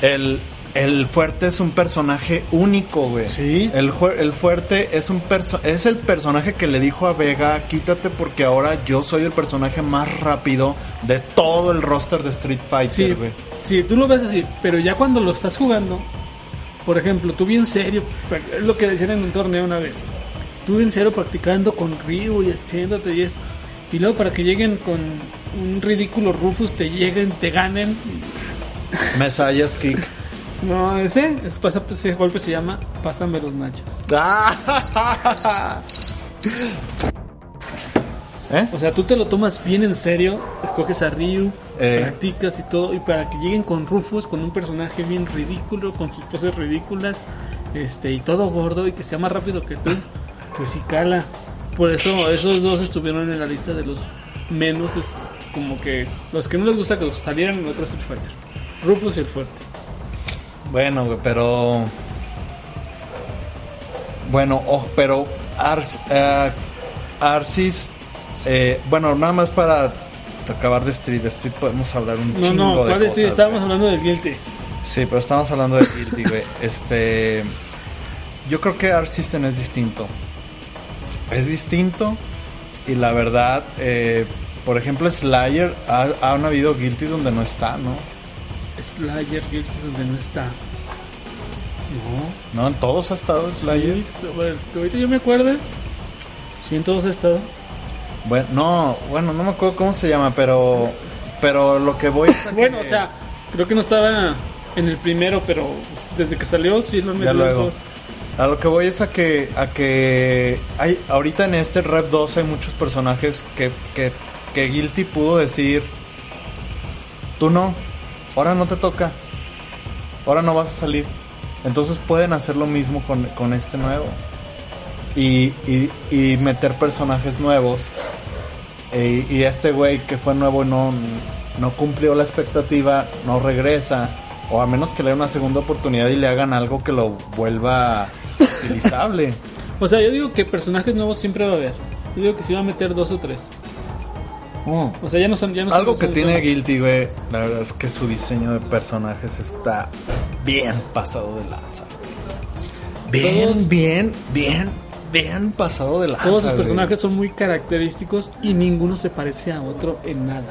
El, el fuerte es un personaje único, güey. Sí. El, el fuerte es un perso- es el personaje que le dijo a Vega, quítate porque ahora yo soy el personaje más rápido de todo el roster de Street Sí, Fighter, güey. sí, tú lo ves así, pero ya cuando lo estás jugando, por ejemplo, tú bien serio, es lo que decían en un torneo una vez, tú bien serio practicando con Ryu y haciéndote y esto, y luego para que lleguen con un ridículo Rufus, te lleguen, te ganen. Messiah's Kick. No, ese, ese, pasa- ese golpe se llama Pásame los nachos. Ah. ¿Eh? O sea, tú te lo tomas bien en serio, escoges a Ryu, Eh. practicas y todo, y para que lleguen con Rufus, con un personaje bien ridículo, con sus poses ridículas, este, y todo gordo, y que sea más rápido que tú, pues sí cala. Por eso esos dos estuvieron en la lista de los menos, es como que los que no les gusta que salieran en otro Street Fighter. Rufus y el fuerte. Bueno, güey, pero. Bueno, oh, pero Ars, eh, Arsis. eh, bueno, nada más para acabar de Street. De Street podemos hablar un No, chingo no, de ¿cuál es? cosas, estábamos güey. hablando del Guilty. Sí, pero estamos hablando de Guilty, güey. [laughs] Este. Yo creo que Arc System es distinto. Es distinto. Y la verdad, eh, por ejemplo, Slayer, ha, han habido Guilty donde no está, ¿no? Slayer Guilty donde no está. No. No, en todos ha estado Slayer. Sí, bueno, que ahorita yo me acuerdo. Sí, en todos he estado. Bueno, no, bueno, no me acuerdo cómo se llama, pero. Pero lo que voy. es [laughs] a que- Bueno, o sea, creo que no estaba en el primero, pero desde que salió sí lo en luego. A lo que voy es a que, a que hay, ahorita en este Rep 2 hay muchos personajes que, que, que Guilty pudo decir, tú no, ahora no te toca, ahora no vas a salir. Entonces pueden hacer lo mismo con, con este nuevo. Y, y, meter personajes nuevos. E- y este güey que fue nuevo no, no cumplió la expectativa, no regresa. O a menos que le den una segunda oportunidad y le hagan algo que lo vuelva utilizable. [laughs] O sea, yo digo que personajes nuevos siempre va a haber. Yo digo que si va a meter dos o tres. Mm. O sea, ya no son. Ya no son- Algo que tiene Guilty, güey, la verdad es que su diseño de personajes está bien pasado de lanza. Bien, Todos- bien, bien, bien pasado de lanza. Todos sus güey. personajes son muy característicos y ninguno se parece a otro en nada.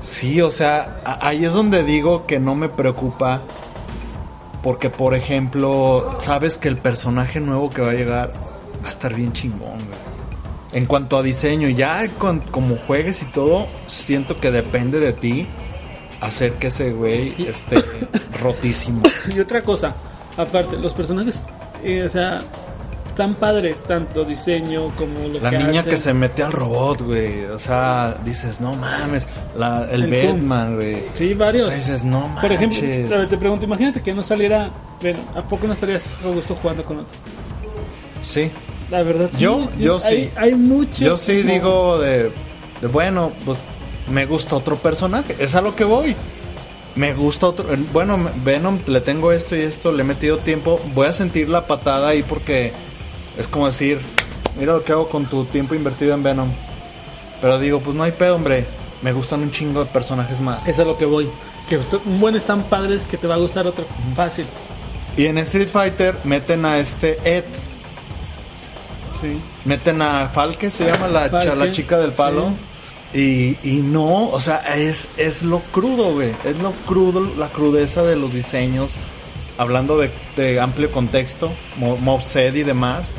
Sí, o sea, ahí es donde digo que no me preocupa. Porque, por ejemplo, sabes que el personaje nuevo que va a llegar va a estar bien chingón, güey. En cuanto a diseño, ya con- como juegues y todo, siento que depende de ti hacer que ese güey esté [laughs] rotísimo. Y otra cosa, aparte, los personajes, eh, o sea, tan padres, tanto diseño como lo La que niña hacen. que se mete al robot, güey. O sea, dices, no mames. La, el, El Batman, güey. Sí, varios. O sea, dices, no manches. Por ejemplo, ver, te pregunto, imagínate que no saliera, ven, ¿a poco no estarías a gusto jugando con otro? Sí. La verdad, sí. Yo- sí, yo hay, sí. Hay muchos. Yo sí como- digo de, de, bueno, pues me gusta otro personaje. Es a lo que voy. Me gusta otro. eh, Bueno, Venom, le tengo esto y esto, le he metido tiempo. Voy a sentir la patada ahí porque es como decir, mira lo que hago con tu tiempo invertido en Venom. Pero digo, pues no hay pedo, hombre. Me gustan un chingo de personajes más. Es a lo que voy. Que un buen están padres que te va a gustar otro. Fácil. Y en Street Fighter meten a este Ed. Sí. Meten a Falke, se llama la, Falke, la chica del palo. Y, y no, o sea, es, es lo crudo, güey. Es lo crudo, la crudeza de los diseños. Hablando de, de amplio contexto, mo- mob y demás.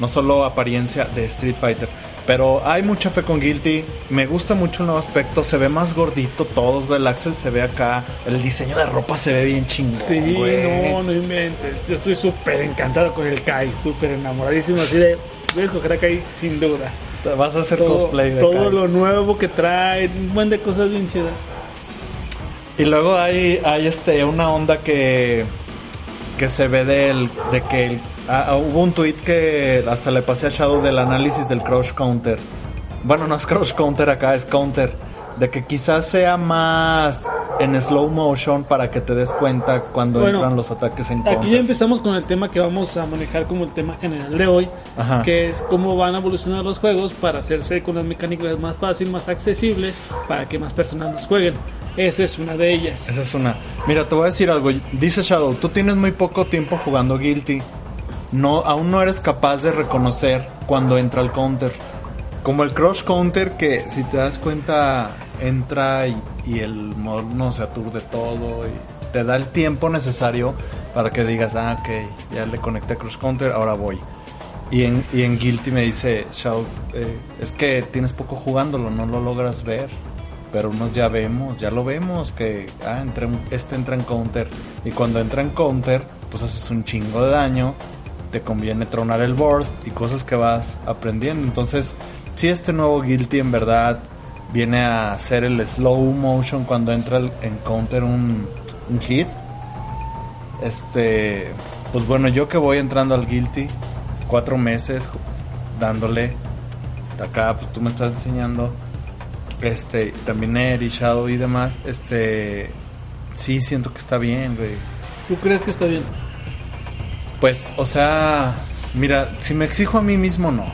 No solo apariencia de Street Fighter. Pero hay mucha fe con Guilty. Me gusta mucho el nuevo aspecto. Se ve más gordito todos, güey. El Axel se ve acá. El diseño de ropa se ve bien chingón. Sí, güey. no, no inventes. Yo estoy súper encantado con el Kai, súper enamoradísimo. Así de, voy a escoger a Kai sin duda. Te Vas a hacer Todo, cosplay de todo Kai. lo nuevo que trae, un buen de cosas bien chidas. Y luego hay, hay este una onda que que se ve del de que el- ah, ah, hubo un tweet que hasta le pasé a Shadow del análisis del crouch counter. Bueno, no es crouch counter acá, es counter de que quizás sea más en slow motion para que te des cuenta cuando Bueno, entran los ataques en Aquí ya empezamos con el tema que vamos a manejar como el tema general de hoy, Ajá. que es cómo van a evolucionar los juegos para hacerse con las mecánicas más fácil, más accesibles, para que más personas los jueguen. Esa es una de ellas. Esa es una. Mira, te voy a decir algo. Dice Shadow, tú tienes muy poco tiempo jugando Guilty. No, aún no eres capaz de reconocer cuando entra el counter. Como el cross counter que si te das cuenta entra y, y el mono se aturde todo y te da el tiempo necesario para que digas, ah, ok, ya le conecté cross counter, ahora voy. Y en, y en Guilty me dice Shadow, eh, es que tienes poco jugándolo, no lo logras ver. Pero unos ya vemos, ya lo vemos, que ah, entra en- este entra en counter. Y cuando entra en counter, pues haces un chingo de daño. Te conviene tronar el burst y cosas que vas aprendiendo. Entonces, si este nuevo Guilty en verdad viene a hacer el slow motion cuando entra el- en counter un, un hit. Este, pues bueno, yo que voy entrando al Guilty, cuatro meses dándole. Acá, pues tú me estás enseñando este también Eri, Shadow y demás, este sí siento que está bien, güey. ¿Tú crees que está bien? Pues, o sea, mira, si me exijo a mí mismo no.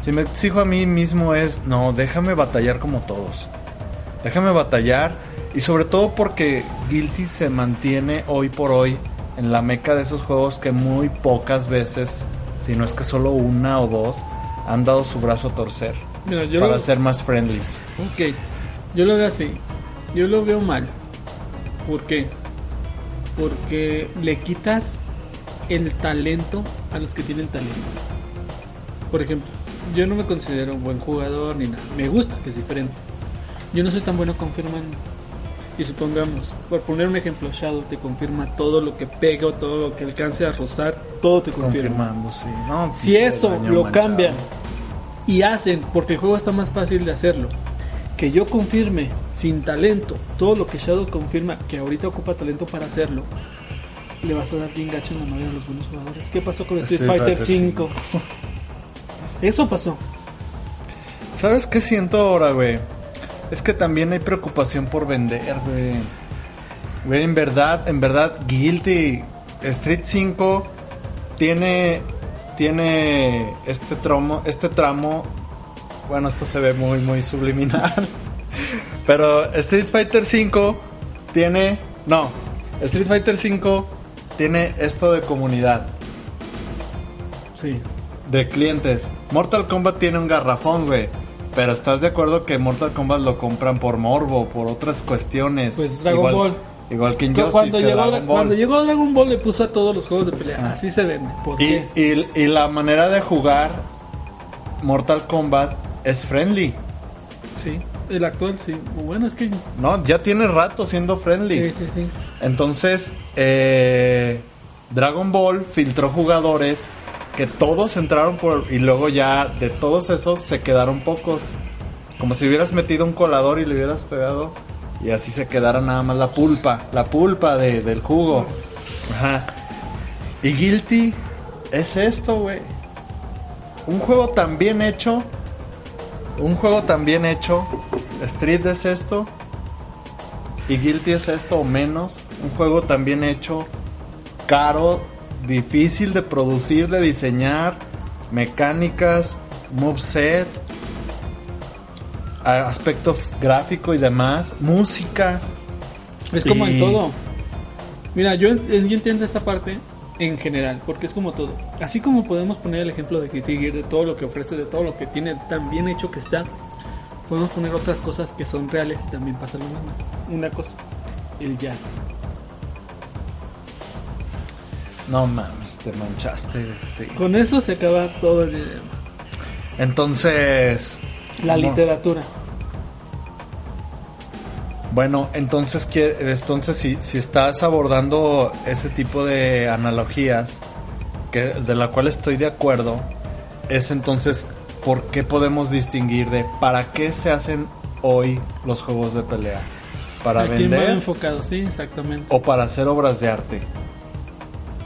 Si me exijo a mí mismo es, no, déjame batallar como todos. Déjame batallar y sobre todo porque Guilty se mantiene hoy por hoy en la meca de esos juegos que muy pocas veces, si no es que solo una o dos, han dado su brazo a torcer Mira, yo para lo, ser más friendly. Ok, yo lo veo así. Yo lo veo mal. ¿Por qué? Porque le quitas el talento a los que tienen talento. Por ejemplo, yo no me considero un buen jugador ni nada. Me gusta, que es diferente. Yo no soy tan bueno confirmando. y supongamos, por poner un ejemplo, Shadow te confirma todo lo que pega o todo lo que alcance a rozar, todo te confirma. Confirmando, sí. No, Si eso lo manchado. cambian y hacen, porque el juego está más fácil de hacerlo, que yo confirme sin talento todo lo que Shadow confirma, que ahorita ocupa talento para hacerlo, le vas a dar bien gacho en la madre a los buenos jugadores. ¿Qué pasó con Street, Street Fighter Fighter 5? Eso pasó. ¿Sabes qué siento ahora, güey? Es que también hay preocupación por vender, güey. Güey, en verdad, en verdad, Guilty Street 5 tiene tiene este tramo, este tramo. Bueno, esto se ve muy muy subliminal. [laughs] Pero Street Fighter 5 tiene no, Street Fighter 5 tiene esto de comunidad, Sí. De clientes. Mortal Kombat tiene un garrafón, güey. Pero estás de acuerdo que Mortal Kombat lo compran por morbo, por otras cuestiones. Pues Dragon igual, Ball. Igual que Injustice, Cuando que llegó, Dragon Ball. cuando llegó Dragon Ball le puso a todos los juegos de pelea. Así se vende. ¿Por y, qué? y, y la manera de jugar Mortal Kombat es friendly. Sí. El actual sí. Bueno, es que... No, ya tiene rato siendo friendly. Sí, sí, sí. Entonces, eh, Dragon Ball filtró jugadores que todos entraron por... Y luego ya de todos esos se quedaron pocos. Como si hubieras metido un colador y le hubieras pegado. Y así se quedara nada más la pulpa. La pulpa de- del jugo. Ajá. Y Guilty es esto, güey. Un juego tan bien hecho. Un juego tan bien hecho. Street es esto. Y Guilty es esto o menos. Un juego tan bien hecho, caro, difícil de producir, de diseñar, mecánicas, moveset, aspecto gráfico y demás, música. Es como Y- en todo. Mira, yo, yo entiendo esta parte en general, porque es como todo. Así como podemos poner el ejemplo de Guilty Gear, de todo lo que ofrece, de todo lo que tiene tan bien hecho que está, podemos poner otras cosas que son reales y también pasa lo mismo. Una cosa, el jazz. No mames, te manchaste. sí. Con eso se acaba todo el video. Entonces. La no. literatura. Bueno, entonces, ¿qué- entonces si, si estás abordando ese tipo de analogías, que, de la cual estoy de acuerdo, es entonces, ¿por qué podemos distinguir de para qué se hacen hoy los juegos de pelea? ¿Para ¿A quién va vender enfocado? Sí, exactamente. o para hacer obras de arte?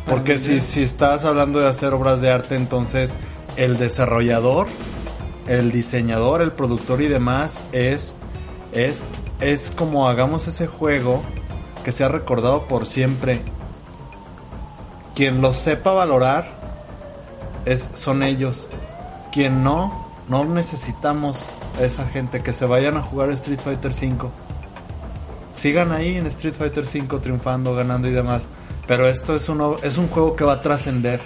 Porque si, si estás hablando de hacer obras de arte, entonces el desarrollador, el diseñador, el productor y demás es, es, es como hagamos ese juego que sea recordado por siempre. Quien lo sepa valorar es, son ellos. Quien no, no necesitamos a esa gente que se vayan a jugar Street Fighter 5. Sigan ahí en Street Fighter 5 triunfando, ganando y demás. Pero esto es, uno, es un juego que va a trascender.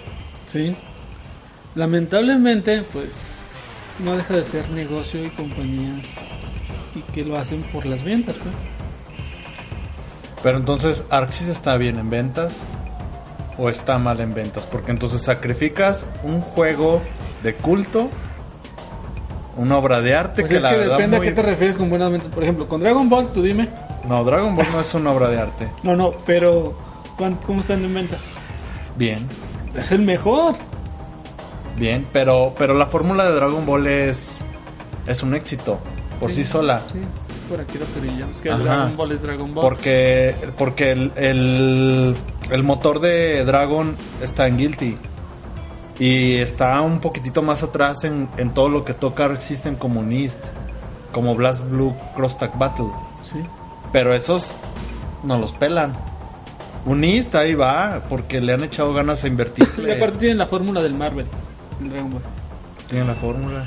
Sí. Lamentablemente, pues no deja de ser negocio y compañías y que lo hacen por las ventas, pues. Pero entonces, ¿Arxis está bien en ventas? ¿O está mal en ventas? Porque entonces sacrificas un juego de culto, una obra de arte Pues que es la que verdad depende muy- a qué te refieres con buenas ventas. Por ejemplo, con Dragon Ball, tú dime. No, Dragon Ball no es una obra de arte. No, no, pero ¿cuán- ¿cómo están en ventas? Bien, Es el mejor. bien, pero, pero la fórmula de Dragon Ball es, es un éxito por sí, sola. Sí, por aquí lo. Es que Ajá. Dragon Ball es Dragon Ball. Porque, porque el, el, el motor de Dragon está en Guilty. Y está un poquitito más atrás en, en todo lo que toca System Communist. Como Blast Blue Cross Tag Battle. Sí. Pero esos no los pelan. Unist ahí va, porque le han echado ganas a [laughs] Y invertirle. aparte tienen la fórmula del Marvel, el Dragon Ball. Tienen la fórmula.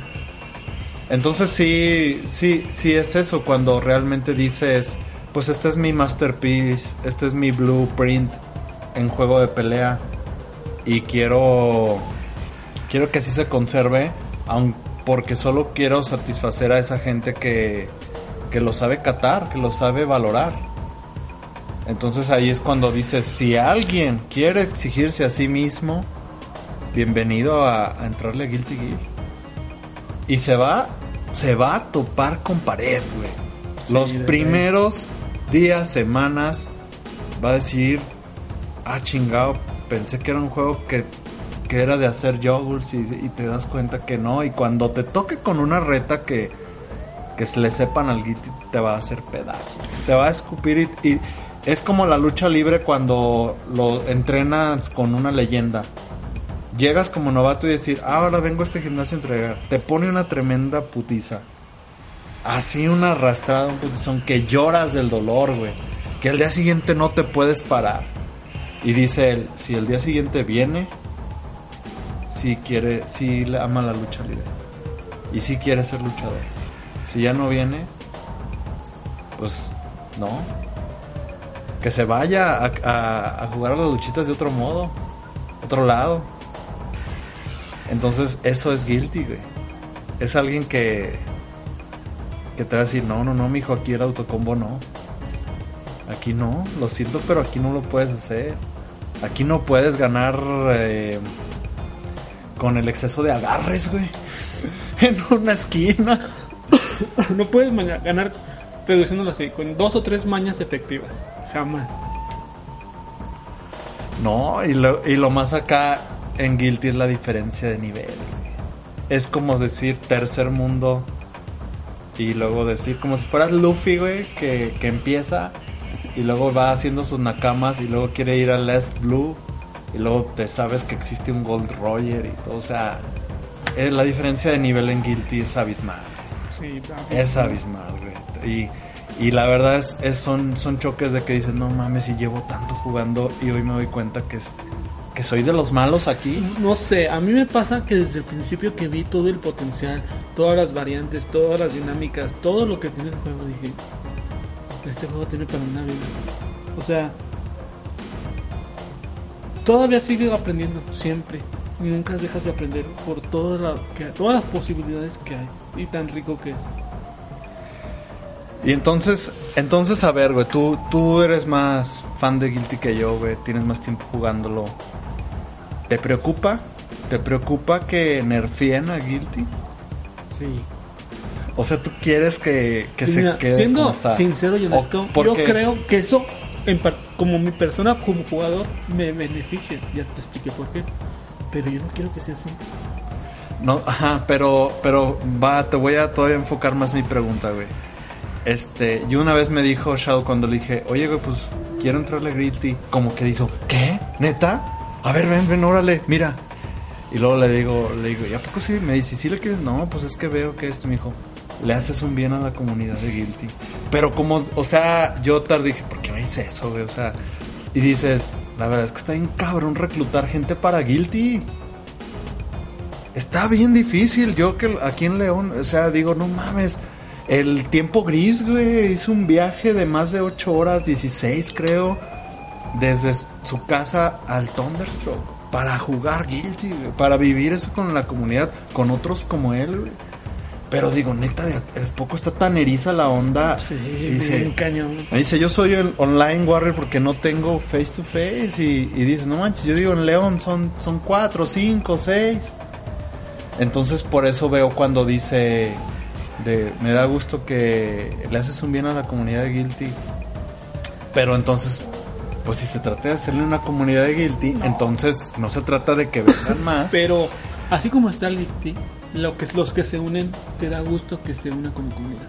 Entonces sí, sí, sí es eso cuando realmente dices, pues este es mi masterpiece, este es mi blueprint en juego de pelea y quiero quiero que así se conserve, aun porque solo quiero satisfacer a esa gente que que lo sabe catar, que lo sabe valorar. Entonces ahí es cuando dices, si alguien quiere exigirse a sí mismo, bienvenido a, a entrarle a Guilty Gear. Y se va, se va a topar con pared, güey. Sí, Los primeros días, semanas, va a decir, ah, chingado, pensé que era un juego que, que era de hacer yogurts y, y te das cuenta que no. Y cuando te toque con una reta que, que se le sepan al Guilty, te va a hacer pedazo. Te va a escupir y, y es como la lucha libre cuando lo entrenas con una leyenda. Llegas como novato y decir, ah, ahora vengo a este gimnasio a entregar. Te pone una tremenda putiza. Así una arrastrada, un putizón, que lloras del dolor, güey. Que al día siguiente no te puedes parar. Y dice él, si el día siguiente viene, si quiere, si le ama la lucha libre. Y si quiere ser luchador. Si ya no viene, pues no. Que se vaya a, jugar a las luchitas de otro modo, otro lado. Entonces, eso es guilty, güey. Es alguien que. que te va a decir: no, no, no, mijo, aquí el autocombo no. Aquí no, lo siento, pero aquí no lo puedes hacer. Aquí no puedes ganar eh, con el exceso de agarres, güey. [laughs] En una esquina. [laughs] No puedes ganar reduciéndolo así, con dos o tres mañas efectivas. Jamás. No, y lo, y lo más acá en Guilty es la diferencia de nivel. Es como decir tercer mundo y luego decir como si fuera Luffy, güey, que, que empieza y luego va haciendo sus nakamas y luego quiere ir al Last Blue y luego te sabes que existe un Gold Roger y todo. O sea, eh, la diferencia de nivel en Guilty es abismal. Sí, Es abismal, güey. Y, y la verdad es, son, son choques de que dices, no mames, si llevo tanto jugando y hoy me doy cuenta que, es, que soy de los malos aquí. No sé, a mí me pasa que desde el principio que vi todo el potencial, todas las variantes, todas las dinámicas, todo lo que tiene el juego, dije, este juego tiene para una vida. O sea, todavía sigo aprendiendo, siempre. Nunca dejas de aprender por toda la, que, todas las posibilidades que hay y tan rico que es. Y entonces, entonces a ver, güey, tú, tú eres más fan de Guilty que yo, güey, tienes más tiempo jugándolo. ¿Te preocupa? ¿Te preocupa que nerfeen a Guilty? Sí. O sea, tú quieres que, que se Mira, quede siendo como está. sincero y honesto, yo porque- creo que eso, en como mi persona, como jugador, me beneficia. Ya te expliqué por qué. Pero yo no quiero que sea así. No, ajá, pero, pero va, te voy a todavía enfocar más mi pregunta, güey. Este, yo una vez me dijo Shadow cuando le dije, oye, güey, pues quiero entrarle a Guilty. Como que dijo, ¿qué? ¿Neta? A ver, ven, ven, órale, mira. Y luego le digo, le digo, ¿y a poco sí? Me dice, ¿sí le quieres? No, pues es que veo que esto, me dijo, le haces un bien a la comunidad de Guilty. Pero como, o sea, yo tarde dije, ¿por qué me dice eso, güey? O sea, y dices, la verdad es que está bien cabrón reclutar gente para Guilty. Está bien difícil. Yo que aquí en León, o sea, digo, no mames. El tiempo gris, güey, hizo un viaje de más de 8 horas, 16 creo, desde su casa al Thunderstruck para jugar Guilty, güey, para vivir eso con la comunidad, con otros como él, güey. Pero digo, neta, de- es poco está tan eriza la onda. Sí, dice, bien cañón. dice, yo soy el online warrior porque no tengo face to face. Y, y dice, no manches, yo digo en León son, son cuatro, cinco, seis. Entonces por eso veo cuando dice, de, me da gusto que le haces un bien a la comunidad de Guilty. Pero entonces, pues si se trata de hacerle una comunidad de Guilty, entonces no se trata de que vengan [laughs] más. Pero así como está el Guilty, lo que, los que se unen, te da gusto que se una como comunidad.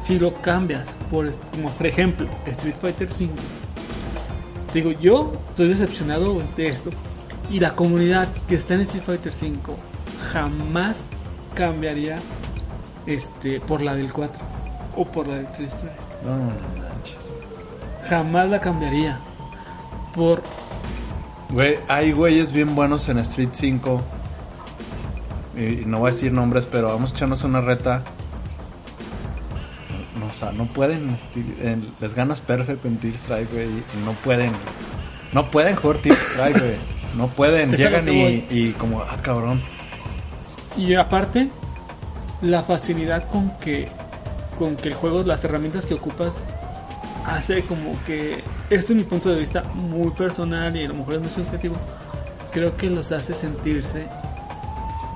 Si lo cambias, por, como por ejemplo, Street Fighter 5, digo, yo estoy decepcionado de esto. Y la comunidad que está en Street Fighter 5 jamás cambiaría este por la del 4 o por la del 3. No. Jamás la cambiaría. Por Güey, hay güeyes bien buenos en Street 5. Y, no voy a decir nombres, pero vamos a echarnos una reta. No, o sea, no pueden. en- les ganas perfecto en Tear Strike, güey. Y no pueden. No pueden jugar Tear Strike, güey. No pueden. [laughs] Llegan y como, ah, cabrón. Y aparte, la facilidad con que, con que el juego, las herramientas que ocupas, hace como que, este es mi punto de vista muy personal y a lo mejor es muy subjetivo, creo que los hace sentirse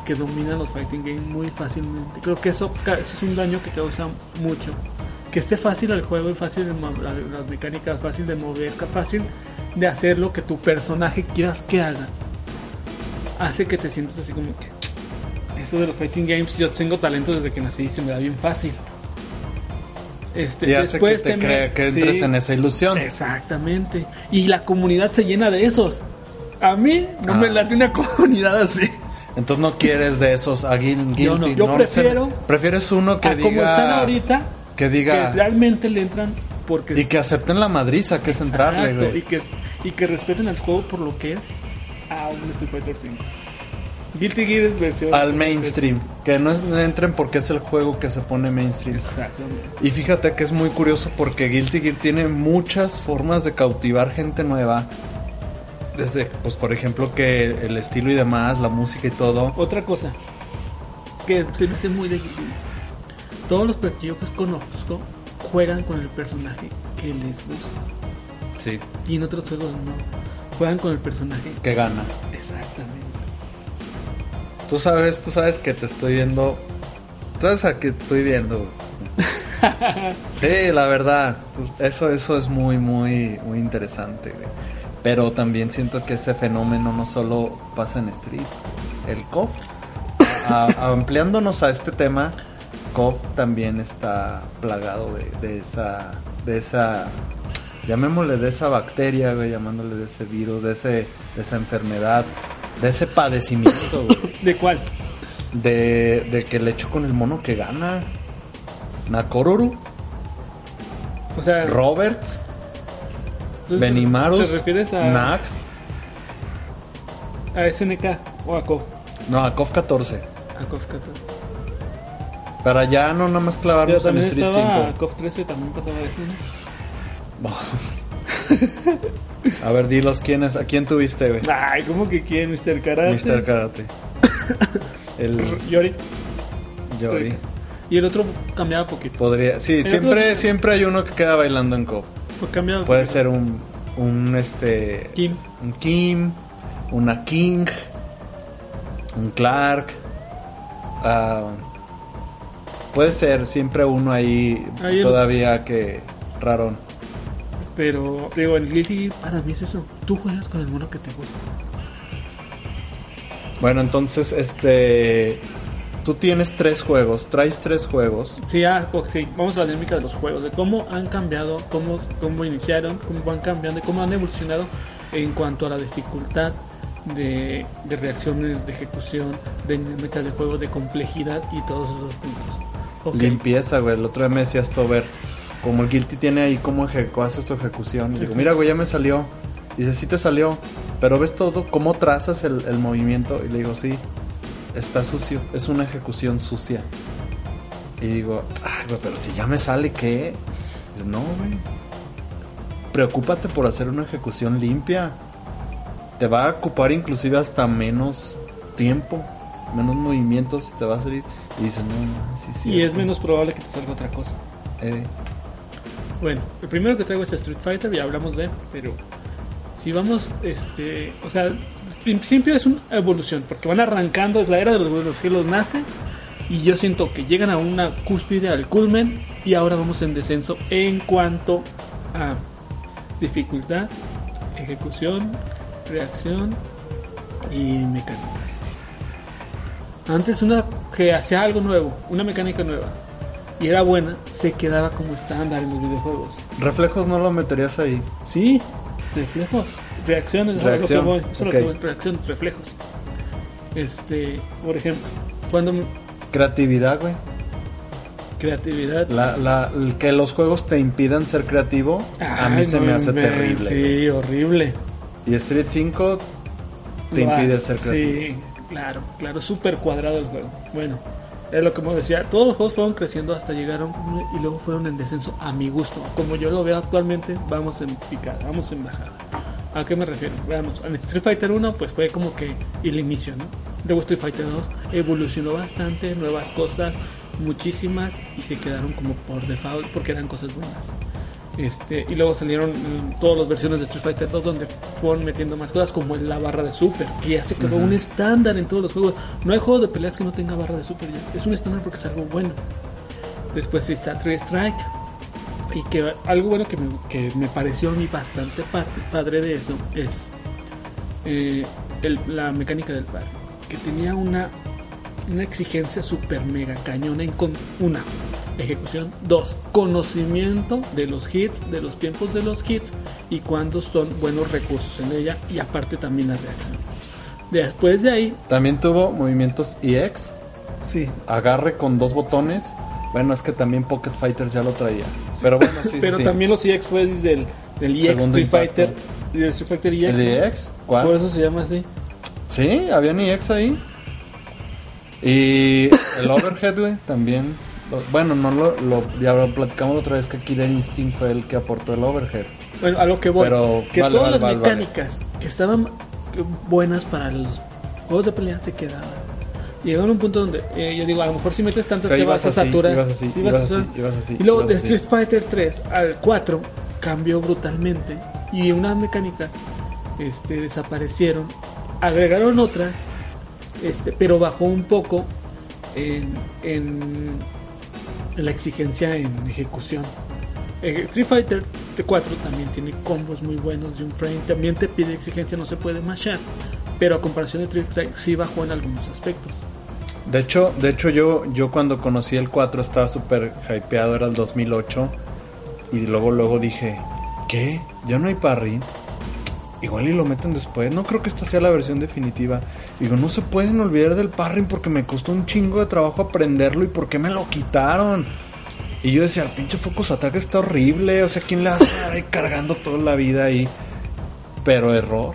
que dominan los fighting games muy fácilmente. Creo que eso, es un daño que causa mucho. que esté fácil el juego y fácil las mecánicas, fácil de mover, fácil de hacer lo que tu personaje quieras que haga, hace que te sientas así como que eso de los fighting games, yo tengo talento desde que nací y se me da bien fácil. Este, Y hace que te crea que entres sí, en esa ilusión. Exactamente. Y la comunidad se llena de esos. A mí no Ah. me late una [laughs] comunidad así. Entonces no quieres de esos a Guil- Guilty. Yo no, yo prefiero- prefieres uno que A diga como están ahorita, que diga que realmente le entran porque y que acepten la madriza que es entrarle, Exacto, güey. y que y que respeten el juego por lo que es a un Street Fighter 5. Guilty Gear es versión Al mainstream, que no es- no entren porque es el juego que se pone mainstream. Exactamente. Y fíjate que es muy curioso porque Guilty Gear tiene muchas formas de cautivar gente nueva. Desde, pues por ejemplo, que el estilo y demás, la música y todo. Otra cosa que se me hace muy Gear. Todos los que yo pues conozco juegan con el personaje que les gusta. Sí, Y en otros juegos no. Juegan con el personaje. que gana. Exactamente. Tú sabes, tú sabes que te estoy viendo. Tú sabes a qué te estoy viendo. [laughs] sí, la verdad. Pues, Eso, eso es muy, muy, muy interesante, güey. Pero también siento que ese fenómeno no solo pasa en Street. El COF, a- ampliándonos a este tema, COF también está plagado de, de esa, de esa, llamémosle de esa bacteria, güey, llamándole de ese virus, de ese, de esa enfermedad, de ese padecimiento, güey. [laughs] ¿De cuál? De, de que le echo con el mono que gana. Nakoruru, O sea, Roberts, Benimarus, ¿Te refieres a, Nag, a SNK o a KOF? no, a KOF 14. A KOF 14. Para ya no nada más clavarnos en Street estaba 5. KOF 13, también pasaba eso, ¿no? [laughs] [laughs] A ver, dilos quiénes, a quién tuviste, güey. Ay, ¿cómo que quién? Mr. Karate. Mr. Karate. [coughs] El Yori. Yori. Y el otro cambiaba poquito. Podría, sí, El siempre, otro- siempre hay uno que queda bailando en KOF. Pues cambiaba Puede poquito. ser un, un este, Kim. un Kim, una King, un Clark. ah, puede ser siempre uno ahí Ahí el- todavía que rarón. Pero, te digo, el Guilty para mí es eso. Tú juegas con el mono que te gusta. Bueno, entonces, este, tú tienes tres juegos, traes tres juegos. Sí, ah, sí, vamos a la dinámica de los juegos, de cómo han cambiado, cómo, cómo iniciaron, cómo van cambiando, y cómo han evolucionado en cuanto a la dificultad de, de reacciones, de ejecución, de dinámica de juego, de complejidad y todos esos puntos. Limpieza, güey. El otro día me decías tú, ver, como el Guilty tiene ahí cómo haces tu ejecución. Y digo, mira, güey, ya me salió. Y dice, sí te salió. Pero ves todo, cómo trazas el, el movimiento. Y le digo, sí, está sucio. Es una ejecución sucia. Y digo, ay, güey, pero si ya me sale, ¿qué? Dice, no, güey. Preocúpate por hacer una ejecución limpia. Te va a ocupar inclusive hasta menos tiempo, menos movimientos te va a salir. Y dice, no, no, sí, sí. y es menos probable que te salga otra cosa. Eh, Bueno, el primero que traigo es Street Fighter, ya hablamos de él, pero si vamos, este, o sea, en principio es una evolución, porque van arrancando, es la era de los buenos nace, y yo siento que llegan a una cúspide, al culmen, y ahora vamos en descenso en cuanto a dificultad, ejecución, reacción y mecánicas. Antes una que hacía algo nuevo, una mecánica nueva, y era buena, se quedaba como estándar en los videojuegos. reflejos no lo meterías ahí. Sí, reflejos, reacciones, eso es lo que Reacción, voy, eso lo que voy, reacción, reflejos. Este, por ejemplo, cuando me- Creatividad, güey. creatividad, La, la, el que los juegos te impidan ser creativo, a mí se me hace terrible. güey. Sí, horrible. Y Street 5 te Lo impide ser creativo. Sí, claro, claro, súper cuadrado el juego. Bueno, es lo que me decía, todos los juegos fueron creciendo hasta llegaron y luego fueron en descenso a mi gusto. Como yo lo veo actualmente, vamos en picada, vamos en bajada. ¿A qué me refiero? Veamos, en Street Fighter 1 pues fue como que el inicio, ¿no? Luego Street Fighter 2 evolucionó bastante, nuevas cosas, muchísimas y se quedaron como por default porque eran cosas buenas. Este, y luego salieron todas las versiones de Street Fighter 2 donde fueron metiendo más cosas como la barra de super, que ya se quedó un estándar en todos los juegos. No hay juego de peleas que no tenga barra de super. Es un estándar porque es algo bueno. Después está Three Strike, Y que algo bueno que me, que me pareció a mí bastante padre de eso es eh, el- la mecánica del par. Que tenía una, una exigencia super mega cañona en con una ejecución, dos conocimiento de los hits, de los tiempos de los hits y cuándo son buenos recursos en ella y aparte también la reacción. Después de ahí, También tuvo movimientos EX, sí, agarre con dos botones. Bueno, es que también Pocket Fighter ya lo traía. Pero bueno, sí, [laughs] sí, pero sí. también los EX fue del, del EX Segundo Street impacto. Fighter, del Street Fighter EX. ¿El ¿no? EX? ¿Cuál? Por eso se llama así. Sí, había un EX ahí. Y el Overhead, güey, también. Bueno, no lo, lo ya lo platicamos otra vez que Killer Instinct fue el que aportó el Overhead. Bueno, a lo que voy. Pero que vale, todas vale, las vale, mecánicas que estaban buenas para los juegos de pelea se quedaban. Llegaron a un punto donde eh, yo digo, a lo mejor si metes O sea, te vas a saturar. y luego de. Street Fighter 3 al 4 cambió brutalmente y unas mecánicas este, desaparecieron, agregaron otras, este, pero bajó un poco en la exigencia en ejecución. Eh, Street Fighter 4 también tiene combos muy buenos de un frame, también te pide exigencia, no se puede mashar, pero a comparación de Street Fighter sí bajó en algunos aspectos. De hecho, de hecho yo, yo cuando conocí el 4 estaba súper hypeado, era el 2008. Y luego, luego dije, ¿qué? ¿Ya no hay parry? Igual y lo meten después. No creo que esta sea la versión definitiva. Digo, no se pueden olvidar del parry porque me costó un chingo de trabajo aprenderlo y por qué me lo quitaron. Y yo decía, el pinche Focus Attack está horrible. O sea, ¿quién le va a estar ahí cargando toda la vida ahí? Pero error.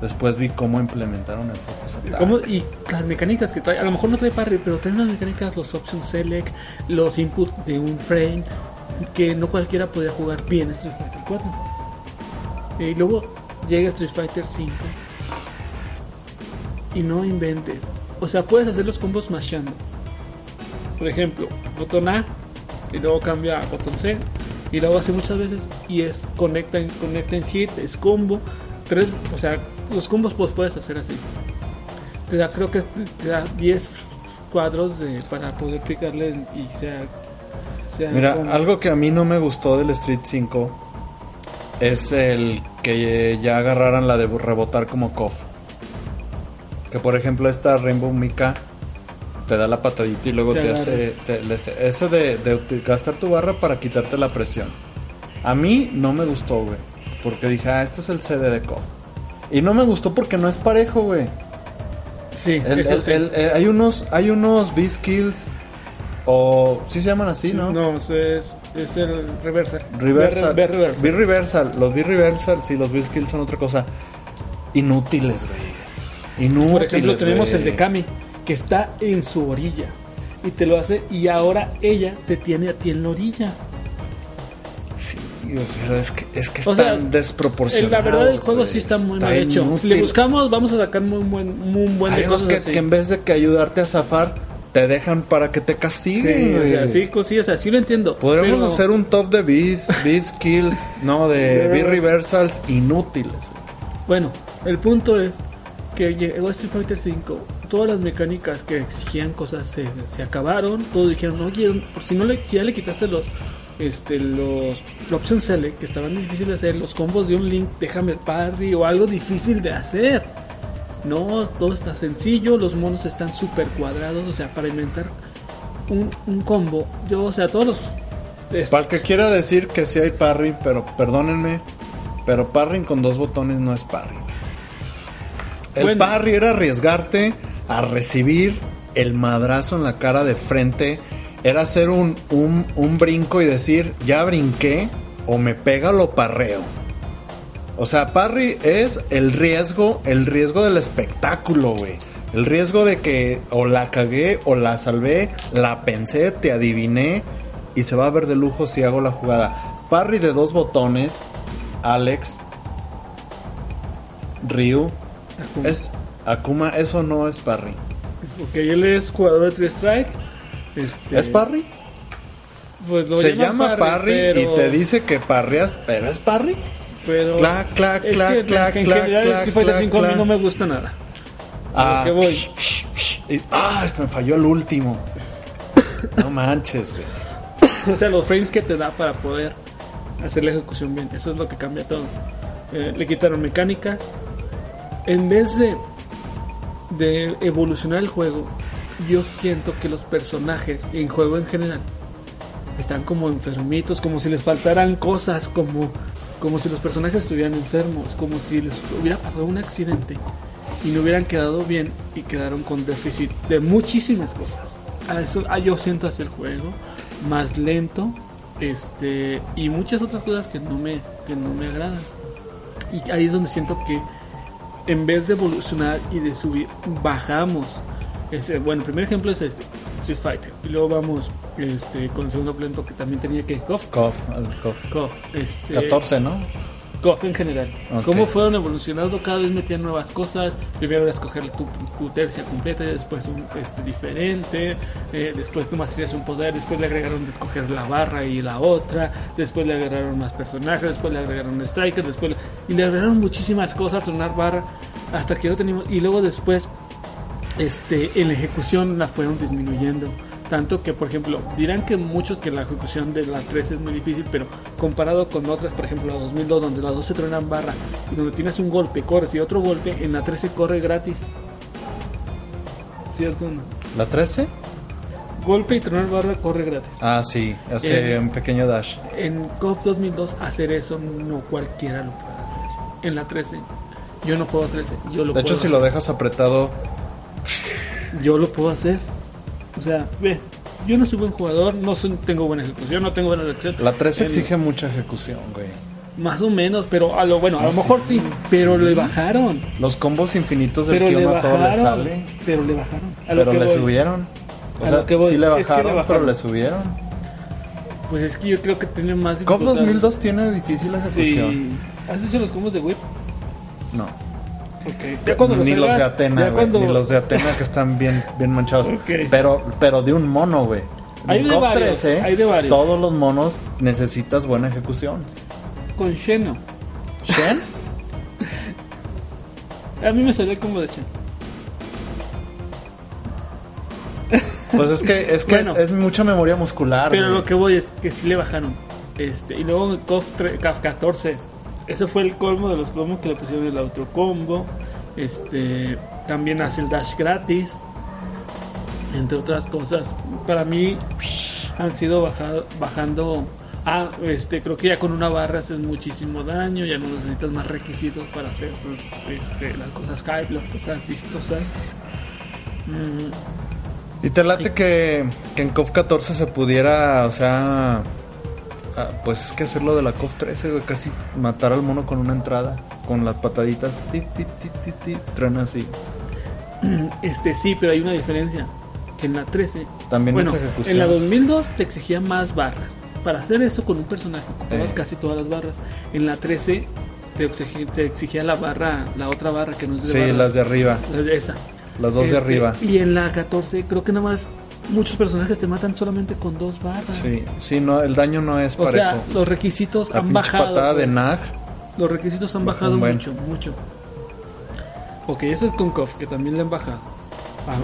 Después vi cómo implementaron el Focus Attack. Y las mecánicas que trae, a lo mejor no trae parry, pero trae unas mecánicas, los option select, los input de un frame, que no cualquiera podía jugar bien Street Fighter 4. Y luego llega Street Fighter 5 y no inventes. O sea, puedes hacer los combos mashando. Por ejemplo, botón A y luego cambia a botón C y luego hace muchas veces y es conecta en, conecta en hit, es combo, tres, o sea, los combos pues puedes hacer así. Te da, creo que te da 10 cuadros de- para poder picarle y sea, sea Mira, combo. algo que a mí no me gustó del Street 5 es el que ya agarraran la de rebotar como KOF. Que por ejemplo esta Rainbow Mika te da la patadita y luego Te hace... te- eso de, gastar tu barra para quitarte la presión. A mí no me gustó, güey. Porque dije, ah, esto es el CD de KOF. Y no me gustó porque no es parejo, güey. Sí, El- el- sí. el- hay unos hay unos B-Skills o... ¿Sí se llaman así, Sí, no? no, eso es, es el reversal. Reversal. B- reversal. B reversal. Los B reversal, sí, los B skills son otra cosa. Inútiles, güey. Inútiles. Por ejemplo, tenemos güey. el de Kami, que está en su orilla. Y te lo hace, y ahora ella te tiene a ti en la orilla. Sí, pero es que, es que O sea, están desproporcionados. la verdad, el juego güey. sí está muy Está mal hecho. Inútil. le buscamos, vamos a sacar muy buen, muy buen Hay de unos cosas que, así. que en vez de que ayudarte a zafar, te dejan para que te Sí, castiguen. o güey. sea, sí, sí, o sea, sí lo entiendo. Podríamos pero- hacer un top de B, [laughs] B skills, no, de B reversals inútiles. Bueno, el punto es que llegó Street Fighter 5, todas las mecánicas que exigían cosas se, se acabaron, todos dijeron, oye, por si no le, ya le quitaste los este los la opción select que estaban difíciles de hacer, los combos de un link, déjame el parry o algo difícil de hacer. No, todo está sencillo, los monos están súper cuadrados, o sea, para inventar un, un combo, yo, o sea, todos los... Para el que quiera decir que sí hay parry, pero perdónenme, pero parry con dos botones no es parry. El Bueno. parry era arriesgarte a recibir el madrazo en la cara de frente, era hacer un, un, un brinco y decir, ya brinqué, o me pega lo parreo. O sea, parry es el riesgo, el riesgo del espectáculo, güey. El riesgo de que o la cagué o la salvé, la pensé, te adiviné y se va a ver de lujo si hago la jugada. Parry de dos botones, Alex, Ryu, Akuma. es Akuma, eso no es parry. Ok, él es jugador de Three Strike. Este, ¿Es parry? Pues lo Se llama parry, pero- y te dice que parreas, pero es parry. Pero Clac, clac, es clac, que, clac, en clac, general, clac, Street Fighter clac, 5 a mí no me gusta nada. Ah, que voy. y- ah, me falló el último. No manches, güey. o sea, los frames que te da para poder hacer la ejecución bien. Eso es lo que cambia todo. Eh, le quitaron mecánicas. En vez de, de evolucionar el juego, yo siento que los personajes en juego en general están como enfermitos, como si les faltaran cosas, como, como si los personajes estuvieran enfermos, como si les hubiera pasado un accidente y no hubieran quedado bien y quedaron con déficit de muchísimas cosas. A yo siento hacia el juego más lento, este y muchas otras cosas que no me que no me agradan. Y ahí es donde siento que en vez de evolucionar y de subir, bajamos. Bueno, el primer ejemplo es este, Street Fighter. Y luego vamos este, con el segundo pleno que también tenía que KOF. KOF, el KOF. KOF, este, 14, ¿no? KOF en general. Ok. Cómo fueron evolucionando, cada vez metían nuevas cosas. Primero era escoger tu, tu tercia completa, después un este, diferente. eh, después nomás tenías un poder. Después le agregaron de escoger la barra y la otra. Después le agregaron más personajes. Después le agregaron strikers. Después le- y le agregaron muchísimas cosas. Tronar barra hasta que no teníamos. Y luego después, este, en la ejecución la fueron disminuyendo. Tanto que, por ejemplo, dirán que muchos que la ejecución de la 3 es muy difícil, pero comparado con otras, por ejemplo, la 2002, donde las dos se tronan barra y donde tienes un golpe, corres y otro golpe, en la 13 corre gratis. ¿Cierto? o no? ¿La 13? Golpe y tronar barra corre gratis. Ah, sí, hace Eh, un pequeño dash. En COP 2002 hacer eso no cualquiera lo puede hacer. En la 13 yo no puedo 13, yo lo De hecho, puedo si lo dejas apretado, yo lo puedo hacer. O sea, ve, yo no soy buen jugador, no soy- tengo buena ejecución, no tengo buena reacción. la 13 En- exige mucha ejecución, güey. Más o menos, pero a lo bueno, a lo mejor sí, pero sí. le bajaron. Los combos infinitos del uno a todo le bajaron. sale. Pero le bajaron. A Pero le voy. subieron. O A sea, lo que voy, sí le es que le bajaron, pero bajaron. le subieron. Pues es que yo creo que tiene más dificultad. 2002 tiene difícil ejecución. Sí. ¿Has hecho los combos de whip? No. Ok. Ya cuando ni los de Atena, güey. cuando- Ni los de Atena que están bien, bien manchados. Pero, pero de un mono, güey. Hay de varios, hay de varios. Todos los monos necesitas buena ejecución. Con Sheno. ¿Shen? [laughs] A mí me salió el combo de Shen. Pues es que, es que Bueno. es mucha memoria muscular. Pero güey. lo que voy es que sí le bajaron. Este, y luego en KOF 14. Ese fue el colmo de los colmos que le pusieron el otro combo. Este, también hace el dash gratis. Entre otras cosas. Para mí han sido bajado, bajando. Ah, este, creo que ya con una barra haces muchísimo daño. Ya no necesitas más requisitos para hacer este, las cosas hype, las cosas vistosas. Mm, ¿Y te late que, que en KOF 14 se pudiera, o sea, ah, pues es que hacerlo de la KOF 13, güey, casi matar al mono con una entrada, con las pataditas, ti, ti, ti, ti, ti, truena así. [clears throat] Este sí, pero hay una diferencia. Que en la 13, También bueno, es ejecución. en la 2002 te exigía más barras. Para hacer eso con un personaje ocupabas Eh. casi todas las barras. En la 13 te exigía, te exigía la barra, la otra barra que no es de Sí, barra. las de arriba, esa. las dos de Este, arriba. Y en la 14 creo que nada más muchos personajes te matan solamente con dos barras. Sí, sí, no, el daño no es O parejo. sea, los requisitos la han bajado. patada de pues. Nag, Los requisitos han bajado buen. mucho, mucho. Ok, eso es con KOF, que también le han bajado.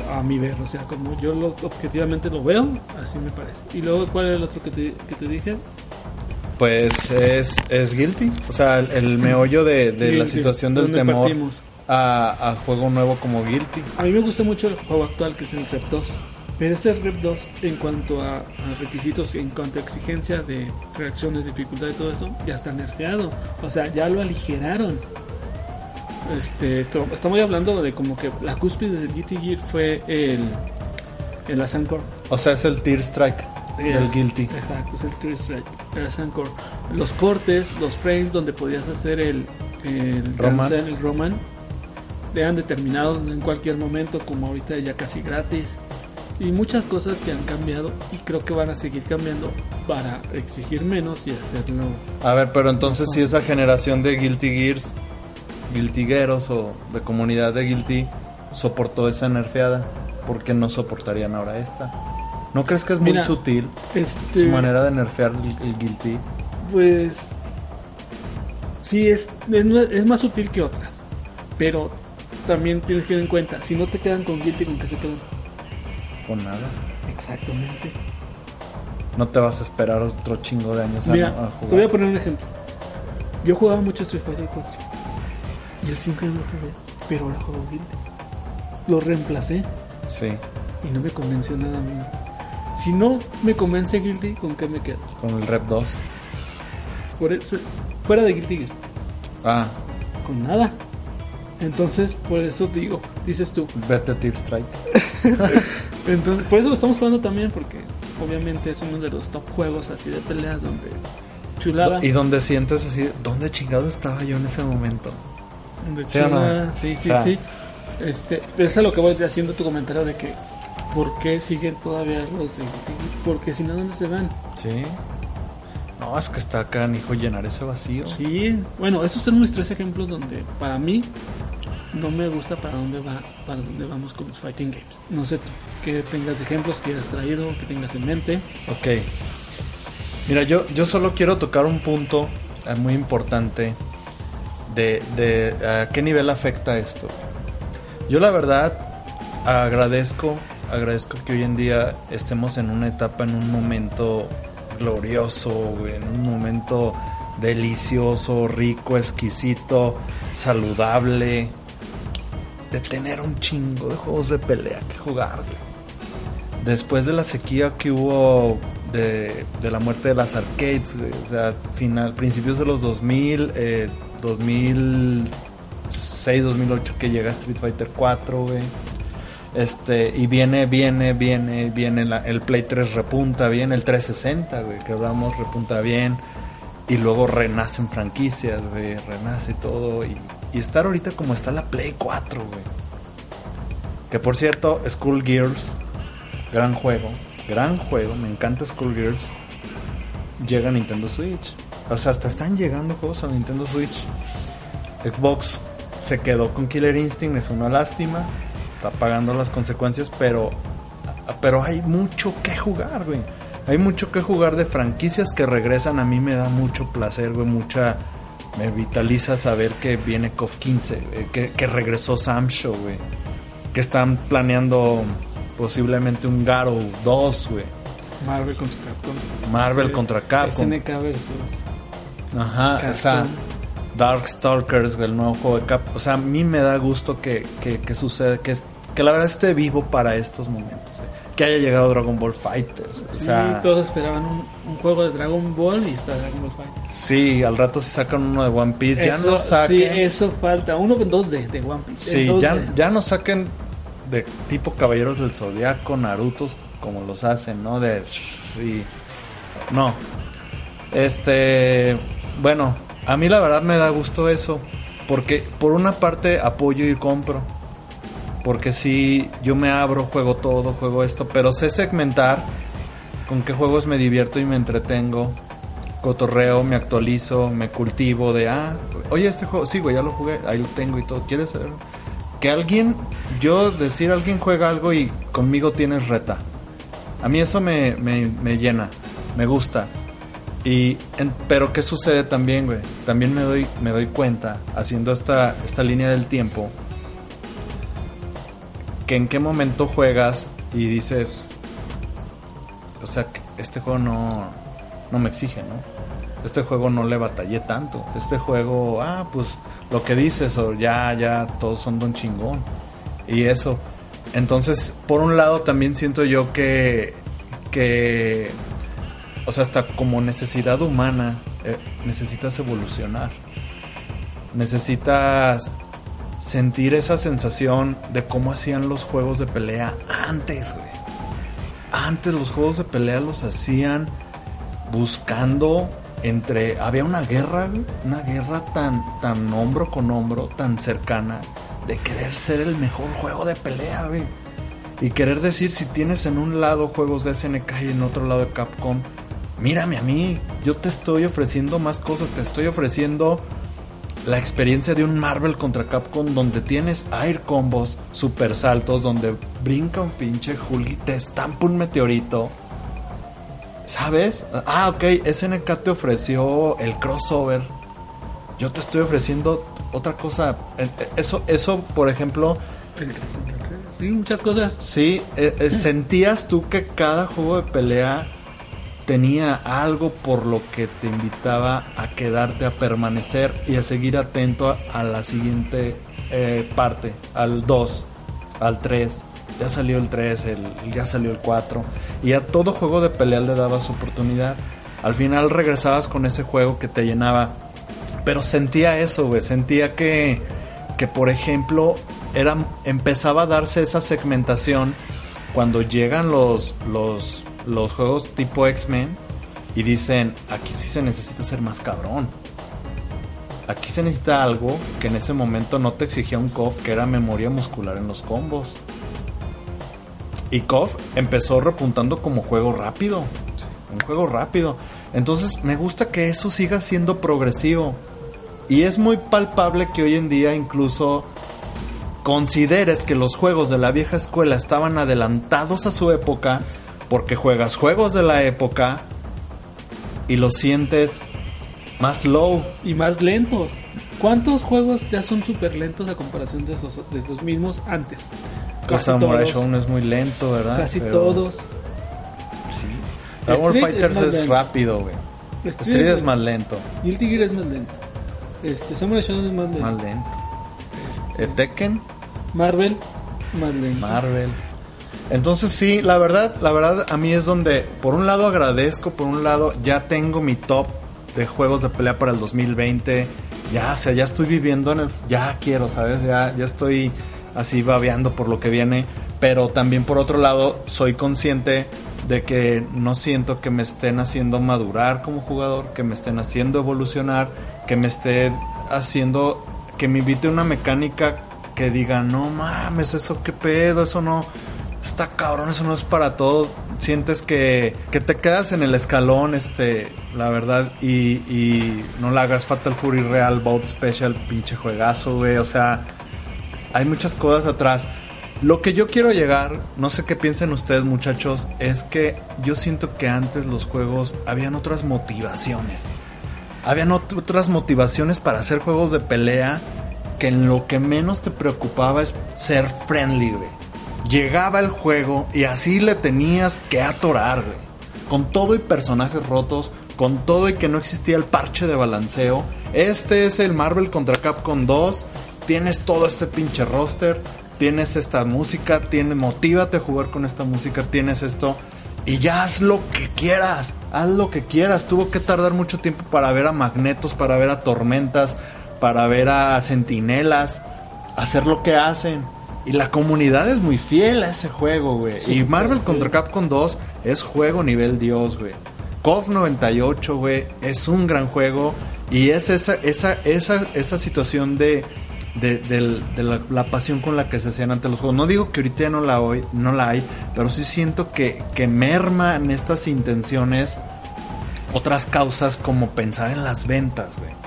A, a mi ver, o sea, como yo lo, objetivamente lo veo, así me parece. Y luego, ¿cuál es el otro que te, que te dije? pues es, es guilty. O sea, el, el meollo de, de la situación del temor a, a juego nuevo como guilty. A mí me gusta mucho el juego actual, que es el Rep 2. Pero ese Rep 2, en cuanto a, a requisitos, en cuanto a exigencia de reacciones, dificultad y todo eso, ya está nerfeado. O sea, ya lo aligeraron. Este, esto, estamos hablando de como que la cúspide del Guilty Gear fue el, el Asancor. O sea, es el Tear Strike del guilty. Exacto, es el Tear Strike, el Asancor. Los cortes, los frames donde podías hacer el, el Roman. cancel, el Roman, eran determinados en cualquier momento, como ahorita ya casi gratis. Y muchas cosas que han cambiado y creo que van a seguir cambiando para exigir menos y hacerlo. A ver, pero entonces si esa generación de Guilty Gears, Guilty Gearos o de comunidad de Guilty soportó esa nerfeada, ¿por qué no soportarían ahora esta? ¿No crees que es muy Mira, sutil Este, su manera de nerfear el, el Guilty? Pues sí, es, es, es más útil que otras. Pero también tienes que tener en cuenta, si no te quedan con Guilty, ¿con qué se quedan? Con nada. Exactamente. no te vas a esperar otro chingo de años Mira, a, a jugar. te voy a poner un ejemplo. Yo jugaba mucho Street Fighter 4. Y el 5 ya no lo jugué. Pero ahora juego Guilty. Lo reemplacé Sí, y no me convenció nada, amigo. Si no me convence Guilty, ¿con qué me quedo? con el Rep 2. Por eso, fuera de Guilty Gear, Ah, con nada. Entonces, por eso digo, dices tú. [laughs] vete Tear Strike. [laughs] Entonces, por eso lo estamos jugando también, porque obviamente es uno de los top juegos así de peleas donde chulada. Y donde sientes así, ¿dónde chingados estaba yo en ese momento? donde ¿Sí no? sí, sí, O sea, sí. Este, es a lo que voy haciendo tu comentario de que ¿por qué siguen todavía los Porque si no, ¿dónde se van? Sí. No, es que está acá, hijo, llenar ese vacío. Sí, bueno, estos son mis tres ejemplos donde para mí no me gusta para dónde va, para dónde vamos con los fighting games. No sé que tengas ejemplos que hayas traído, que tengas en mente. Ok. Mira, yo, yo solo quiero tocar un punto eh, muy importante de, de a qué nivel afecta esto. Yo la verdad agradezco, agradezco que hoy en día estemos en una etapa, en un momento glorioso, en un momento delicioso, rico, exquisito, saludable, de tener un chingo de juegos de pelea que jugar, después de la sequía que hubo de, de la muerte de las arcades, o sea, final, principios de los 2000, eh, 2006, 2008 que llega Street Fighter 4, güey. Este, y viene, viene, viene, viene el Play 3 repunta bien, el 360, güey, que hablamos, repunta bien. Y luego renacen franquicias, renace todo. Y, y estar ahorita como está la Play 4, güey. Que por cierto, School Gears, gran juego, gran juego, me encanta School Gears. Llega a Nintendo Switch. O sea, hasta están llegando juegos a Nintendo Switch. Xbox se quedó con Killer Instinct, es una lástima. Está pagando las consecuencias, pero pero hay mucho que jugar, güey. Hay mucho que jugar de franquicias que regresan. A mí me da mucho placer, güey. Mucha. Me vitaliza saber que viene KOF 15, güey, que, que regresó Sam Show, güey. Que están planeando posiblemente un Garo 2, güey. Marvel contra Capcom. Marvel Sí, contra Capcom. SNK versus Ajá, Capcom. o sea, Darkstalkers, güey, el nuevo juego de Cap. O sea, a mí me da gusto que, que, que suceda, que, que la verdad esté vivo para estos momentos. güey. Que haya llegado Dragon Ball Fighters. O Sí, sea, todos esperaban un, un juego de Dragon Ball y está Dragon Ball Fight. sí, al rato si sacan uno de One Piece, ya Eso- no saquen. Sí, eso falta. Uno en 2D de One Piece. Sí, en ya, 2D. ya no saquen de tipo Caballeros del Zodiaco, Narutos, como los hacen, ¿no? De. y- no. Este. Bueno, a mí la verdad me da gusto eso. Porque por una parte apoyo y compro. Porque si yo me abro, juego todo, juego esto. Pero sé segmentar con qué juegos me divierto y me entretengo. Cotorreo, me actualizo, me cultivo de, ah, oye, este juego, sí, güey, ya lo jugué, ahí lo tengo y todo. ¿Quieres saber? Que alguien, yo decir, alguien juega algo y conmigo tienes reta. A mí eso me, me, me llena, me gusta. Y, en- pero ¿qué sucede también, güey? También me doy, me doy cuenta, haciendo esta, esta línea del tiempo, que en qué momento juegas y dices, o sea, este juego no, no me exige, ¿no? Este juego no le batallé tanto. Este juego, ah, pues lo que dices, o ya, ya, todos son don chingón. Y eso. Entonces, por un lado, también siento yo que, que o sea, hasta como necesidad humana, eh, necesitas evolucionar. Necesitas sentir esa sensación de cómo hacían los juegos de pelea antes, güey. Antes los juegos de pelea los hacían buscando entre había una guerra, una guerra tan tan hombro con hombro, tan cercana de querer ser el mejor juego de pelea, güey. Y querer decir si tienes en un lado juegos de SNK y en otro lado de Capcom, mírame a mí, yo te estoy ofreciendo más cosas, te estoy ofreciendo la experiencia de un Marvel contra Capcom donde tienes air combos, super saltos, donde brinca un pinche Hulk y te estampa un meteorito. ¿Sabes? Ah, ok, SNK te ofreció el crossover. Yo te estoy ofreciendo otra cosa. Eso, eso por ejemplo, Sí, muchas cosas. Sí, eh, eh, sentías tú que cada juego de pelea tenía algo por lo que te invitaba a quedarte, a permanecer y a seguir atento a, la siguiente eh, parte, al 2, al 3. Ya salió el 3, el, ya salió el 4. Y a todo juego de pelea le dabas oportunidad. Al final regresabas con ese juego que te llenaba. Pero sentía eso, güey. Sentía que, que por ejemplo, era, empezaba a darse esa segmentación cuando llegan los, los los juegos tipo X-Men y dicen, aquí sí se necesita ser más cabrón. Aquí se necesita algo que en ese momento no te exigía un KOF, que era memoria muscular en los combos. Y KOF empezó repuntando como juego rápido. Un juego rápido. Entonces me gusta que eso siga siendo progresivo. Y es muy palpable que hoy en día incluso consideres que los juegos de la vieja escuela estaban adelantados a su época porque juegas juegos de la época y los sientes más low. Y más lentos. ¿Cuántos juegos ya son súper lentos a comparación de esos, de estos mismos antes? Casi Samurai Shodown es muy lento, ¿verdad? Casi todos. Sí. Dragon Fighters es, rápido, güey. Street, es más lento. el Gear es más lento. Este, Samurai Shodown es más lento. Más lento. Este, Tekken. Marvel, más lento. Marvel. Entonces sí, la verdad, la verdad a mí es donde por un lado agradezco, por un lado ya tengo mi top de juegos de pelea para el 2020. Ya, o sea, ya estoy viviendo en el ya quiero, ¿sabes? Ya ya estoy así babeando por lo que viene, pero también por otro lado soy consciente de que no siento que me estén haciendo madurar como jugador, que me estén haciendo evolucionar, que me esté haciendo que me invite una mecánica que diga, "No mames, eso qué pedo, eso no está cabrón, eso no es para todo. Sientes que, que te quedas en el escalón, este, la verdad, y, y no la hagas Fatal Fury Real, Bout Special, pinche juegazo, güey. O sea, hay muchas cosas atrás. Lo que yo quiero llegar, no sé qué piensen ustedes muchachos, es que yo siento que antes los juegos habían otras motivaciones. Habían otras motivaciones para hacer juegos de pelea que en lo que menos te preocupaba es ser friendly, güey llegaba el juego y así le tenías que atorar, güey. Con todo y personajes rotos, con todo y que no existía el parche de balanceo. Este es el Marvel contra Capcom 2. Tienes todo este pinche roster, tienes esta música, tiene, motívate a jugar con esta música, tienes esto. Y ya haz lo que quieras, haz lo que quieras. Tuvo que tardar mucho tiempo para ver a magnetos, para ver a tormentas, para ver a centinelas, hacer lo que hacen. Y la comunidad es muy fiel a ese juego, güey. y Marvel contra Capcom 2 es juego nivel Dios, güey. KOF 98, güey, es un gran juego. Y es esa, esa, esa, esa situación de, de, la, pasión con la que se hacían ante los juegos. No digo que ahorita no la, hoy, no la hay, pero sí siento que, que merma en estas intenciones otras causas como pensar en las ventas, güey.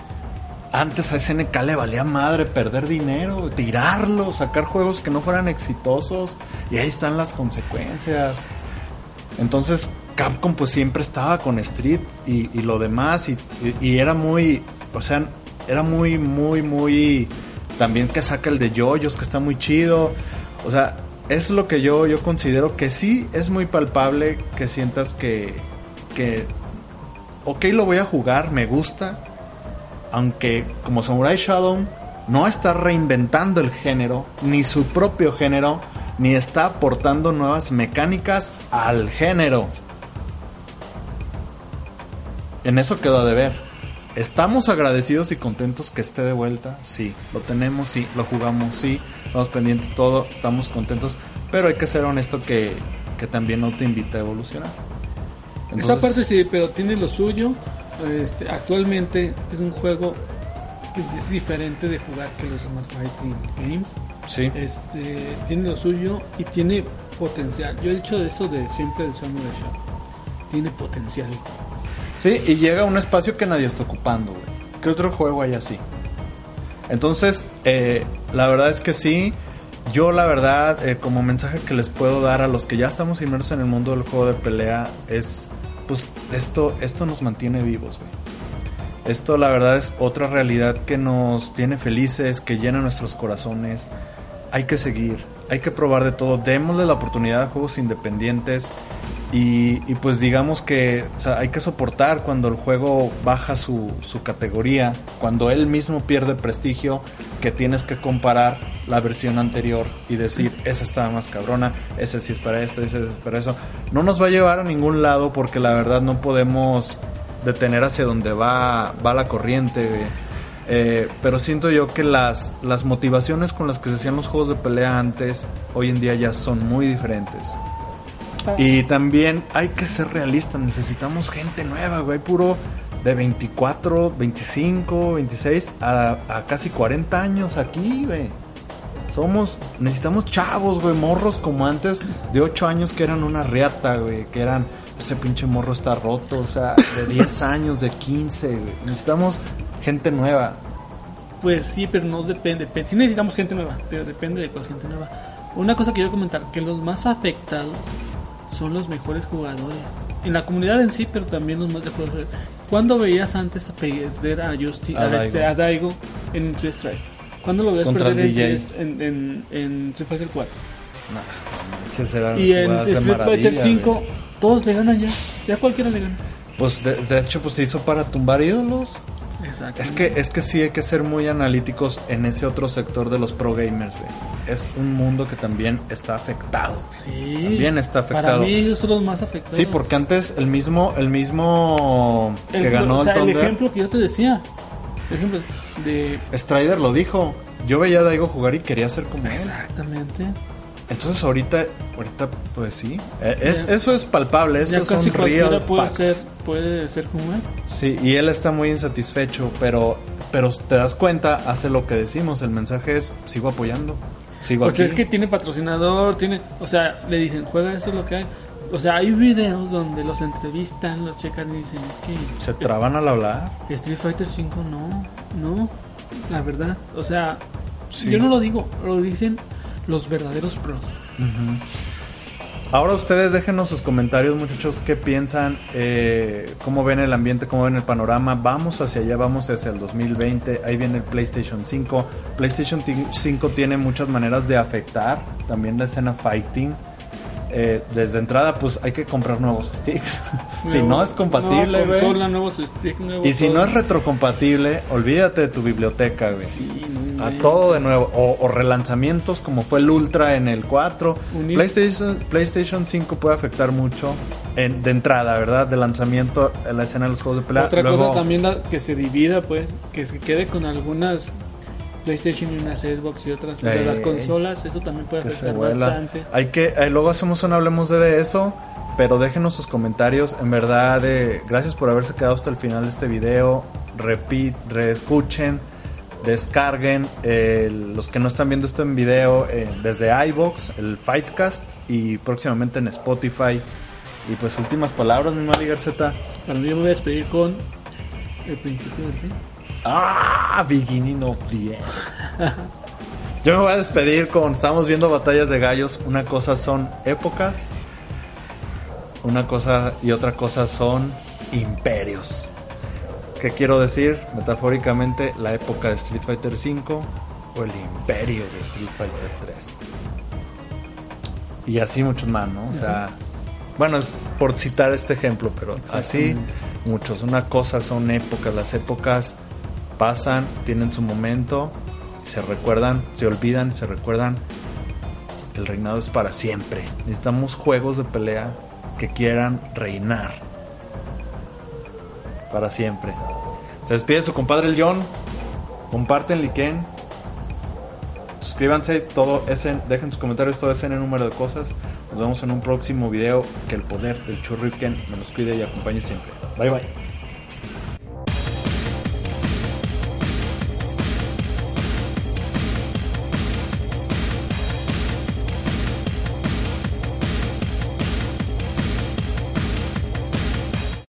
Antes a SNK le valía madre perder dinero, tirarlo, sacar juegos que no fueran exitosos. Y ahí están las consecuencias. Entonces Capcom pues siempre estaba con Street y, lo demás. Y, era muy, o sea, era muy, muy, muy... También que saca el de Yoyos, que está muy chido. O sea, es lo que yo, yo considero que sí es muy palpable que sientas que, que, ok, lo voy a jugar, me gusta, aunque como Samurai Shadow no está reinventando el género, ni su propio género, ni está aportando nuevas mecánicas al género. En eso quedó de ver. ¿Estamos agradecidos y contentos que esté de vuelta? Sí, lo tenemos, sí, lo jugamos, sí, estamos pendientes todo, estamos contentos, pero hay que ser honesto que, que también no te invita a evolucionar. Esa parte sí, pero tiene lo suyo este, actualmente es un juego que es diferente de jugar que los Smart Fighting Games. Sí. Este, tiene lo suyo y tiene potencial. Yo he dicho eso de siempre de Samurai Tiene potencial. Sí, y llega a un espacio que nadie está ocupando, ¿Qué otro juego hay así? Entonces, eh, la verdad es que sí. Yo la verdad, eh, como mensaje que les puedo dar a los que ya estamos inmersos en el mundo del juego de pelea, es pues esto, esto nos mantiene vivos, güey. Esto la verdad es otra realidad que nos tiene felices, que llena nuestros corazones. Hay que seguir, hay que probar de todo. Démosle la oportunidad a juegos independientes. Y, pues digamos que hay que soportar cuando el juego baja su, su categoría, cuando él mismo pierde prestigio, que tienes que comparar la versión anterior y decir, esa estaba más cabrona, ese sí es para esto, ese es para eso. No nos va a llevar a ningún lado porque la verdad no podemos detener hacia donde va, va la corriente. Eh, pero siento yo que las, las motivaciones con las que se hacían los juegos de pelea antes, hoy en día ya son muy diferentes. Y también hay que ser realistas, necesitamos gente nueva, güey, puro de 24, 25, 26 a, a casi 40 años aquí, güey. Somos, necesitamos chavos, güey, morros como antes de 8 años que eran una reata, güey, que eran, ese pinche morro está roto, o sea, de 10 [laughs] años, de 15, güey. Necesitamos gente nueva. Pues sí, pero no depende. Pe- Sí necesitamos gente nueva, pero depende de cuál gente nueva. Una cosa que quiero comentar, que los más afectados son los mejores jugadores. En la comunidad en sí, pero también los más de juegos. ¿Cuándo veías antes perder a, Justi, A Daigo. este, a Daigo en Street Strike? ¿Cuándo lo veías Contra perder en, en, en, Street Fighter 4? No, no Y en Street Fighter maravilla, 5, güey. todos le ganan ya. Ya cualquiera le gana. Pues de, de hecho, pues se hizo para tumbar ídolos. Exacto. Es que, es que sí hay que ser muy analíticos en ese otro sector de los pro gamers, güey. Es un mundo que también está afectado. Sí. También está Para afectado. mí ellos son los más afectados. Sí, porque antes el mismo, el mismo El- que ganó o sea, el el Thunder, ejemplo que yo te decía. El ejemplo de... Strider lo dijo. Yo veía a Daigo jugar y quería ser como él. Exactamente. Entonces ahorita, ahorita pues sí. Eh, Es, Ya. eso es palpable, eso casi cualquiera real puede ser, puede ser como él. Sí, y él está muy insatisfecho, pero, pero te das cuenta, hace lo que decimos, el mensaje es, sigo apoyando, sigo Pues aquí. es que tiene patrocinador, tiene... O sea, le dicen, juega eso es lo que hay. O sea, hay videos donde los entrevistan, los checan y dicen, es que... Se traban al hablar. Street Fighter 5 no, no, la verdad. O sea, Sí. yo no lo digo, lo dicen los verdaderos pros. Ahora ustedes déjenos sus comentarios, muchachos, qué piensan, eh, cómo ven el ambiente, cómo ven el panorama. Vamos hacia allá, vamos hacia el 2020. Ahí viene el PlayStation 5. PlayStation 5 tiene muchas maneras de afectar también la escena fighting. Eh, desde entrada, pues hay que comprar nuevos sticks. [laughs] si no es compatible, güey. nuevo Y si todo. no es retrocompatible, olvídate de tu biblioteca, güey. Sí, no A todo de nuevo. O, o relanzamientos como fue el Ultra en el 4. Unir- PlayStation, PlayStation 5 puede afectar mucho en- de entrada, ¿verdad? De lanzamiento en la escena de los juegos de pelea. Otra Luego, cosa también la- que se divida, pues, que se quede con algunas PlayStation y unas Xbox y otras de las consolas, eso también puede afectar bastante. Hay que, eh, luego hacemos un hablemos de, eso. Pero déjenos sus comentarios. En verdad, eh, gracias por haberse quedado hasta el final de este video. Repeat, reescuchen, descarguen. eh, los que no están viendo esto en video eh, desde iBox, el Fightcast y próximamente en Spotify. Y pues últimas palabras, mi Mali Garceta. Para mí yo me voy a despedir con el principio del fin. Ah, beginning of the end. Yo me voy a despedir con estamos viendo batallas de gallos. Una cosa son épocas, una cosa y otra cosa son imperios. ¿Qué quiero decir? Metafóricamente, la época de Street Fighter V o el imperio de Street Fighter 3. Y así muchos más, ¿no? O sea, bueno, es por citar este ejemplo, pero así muchos. Una cosa son épocas, las épocas pasan, tienen su momento, se recuerdan, se olvidan, se recuerdan. El reinado es para siempre. Necesitamos juegos de pelea que quieran reinar para siempre. Se despide su compadre el John. Comparten, liken. Suscríbanse, todo ese, dejen sus comentarios, todo ese en el número de cosas. Nos vemos en un próximo video. Que el poder del Churriken nos cuide y acompañe siempre. Bye bye.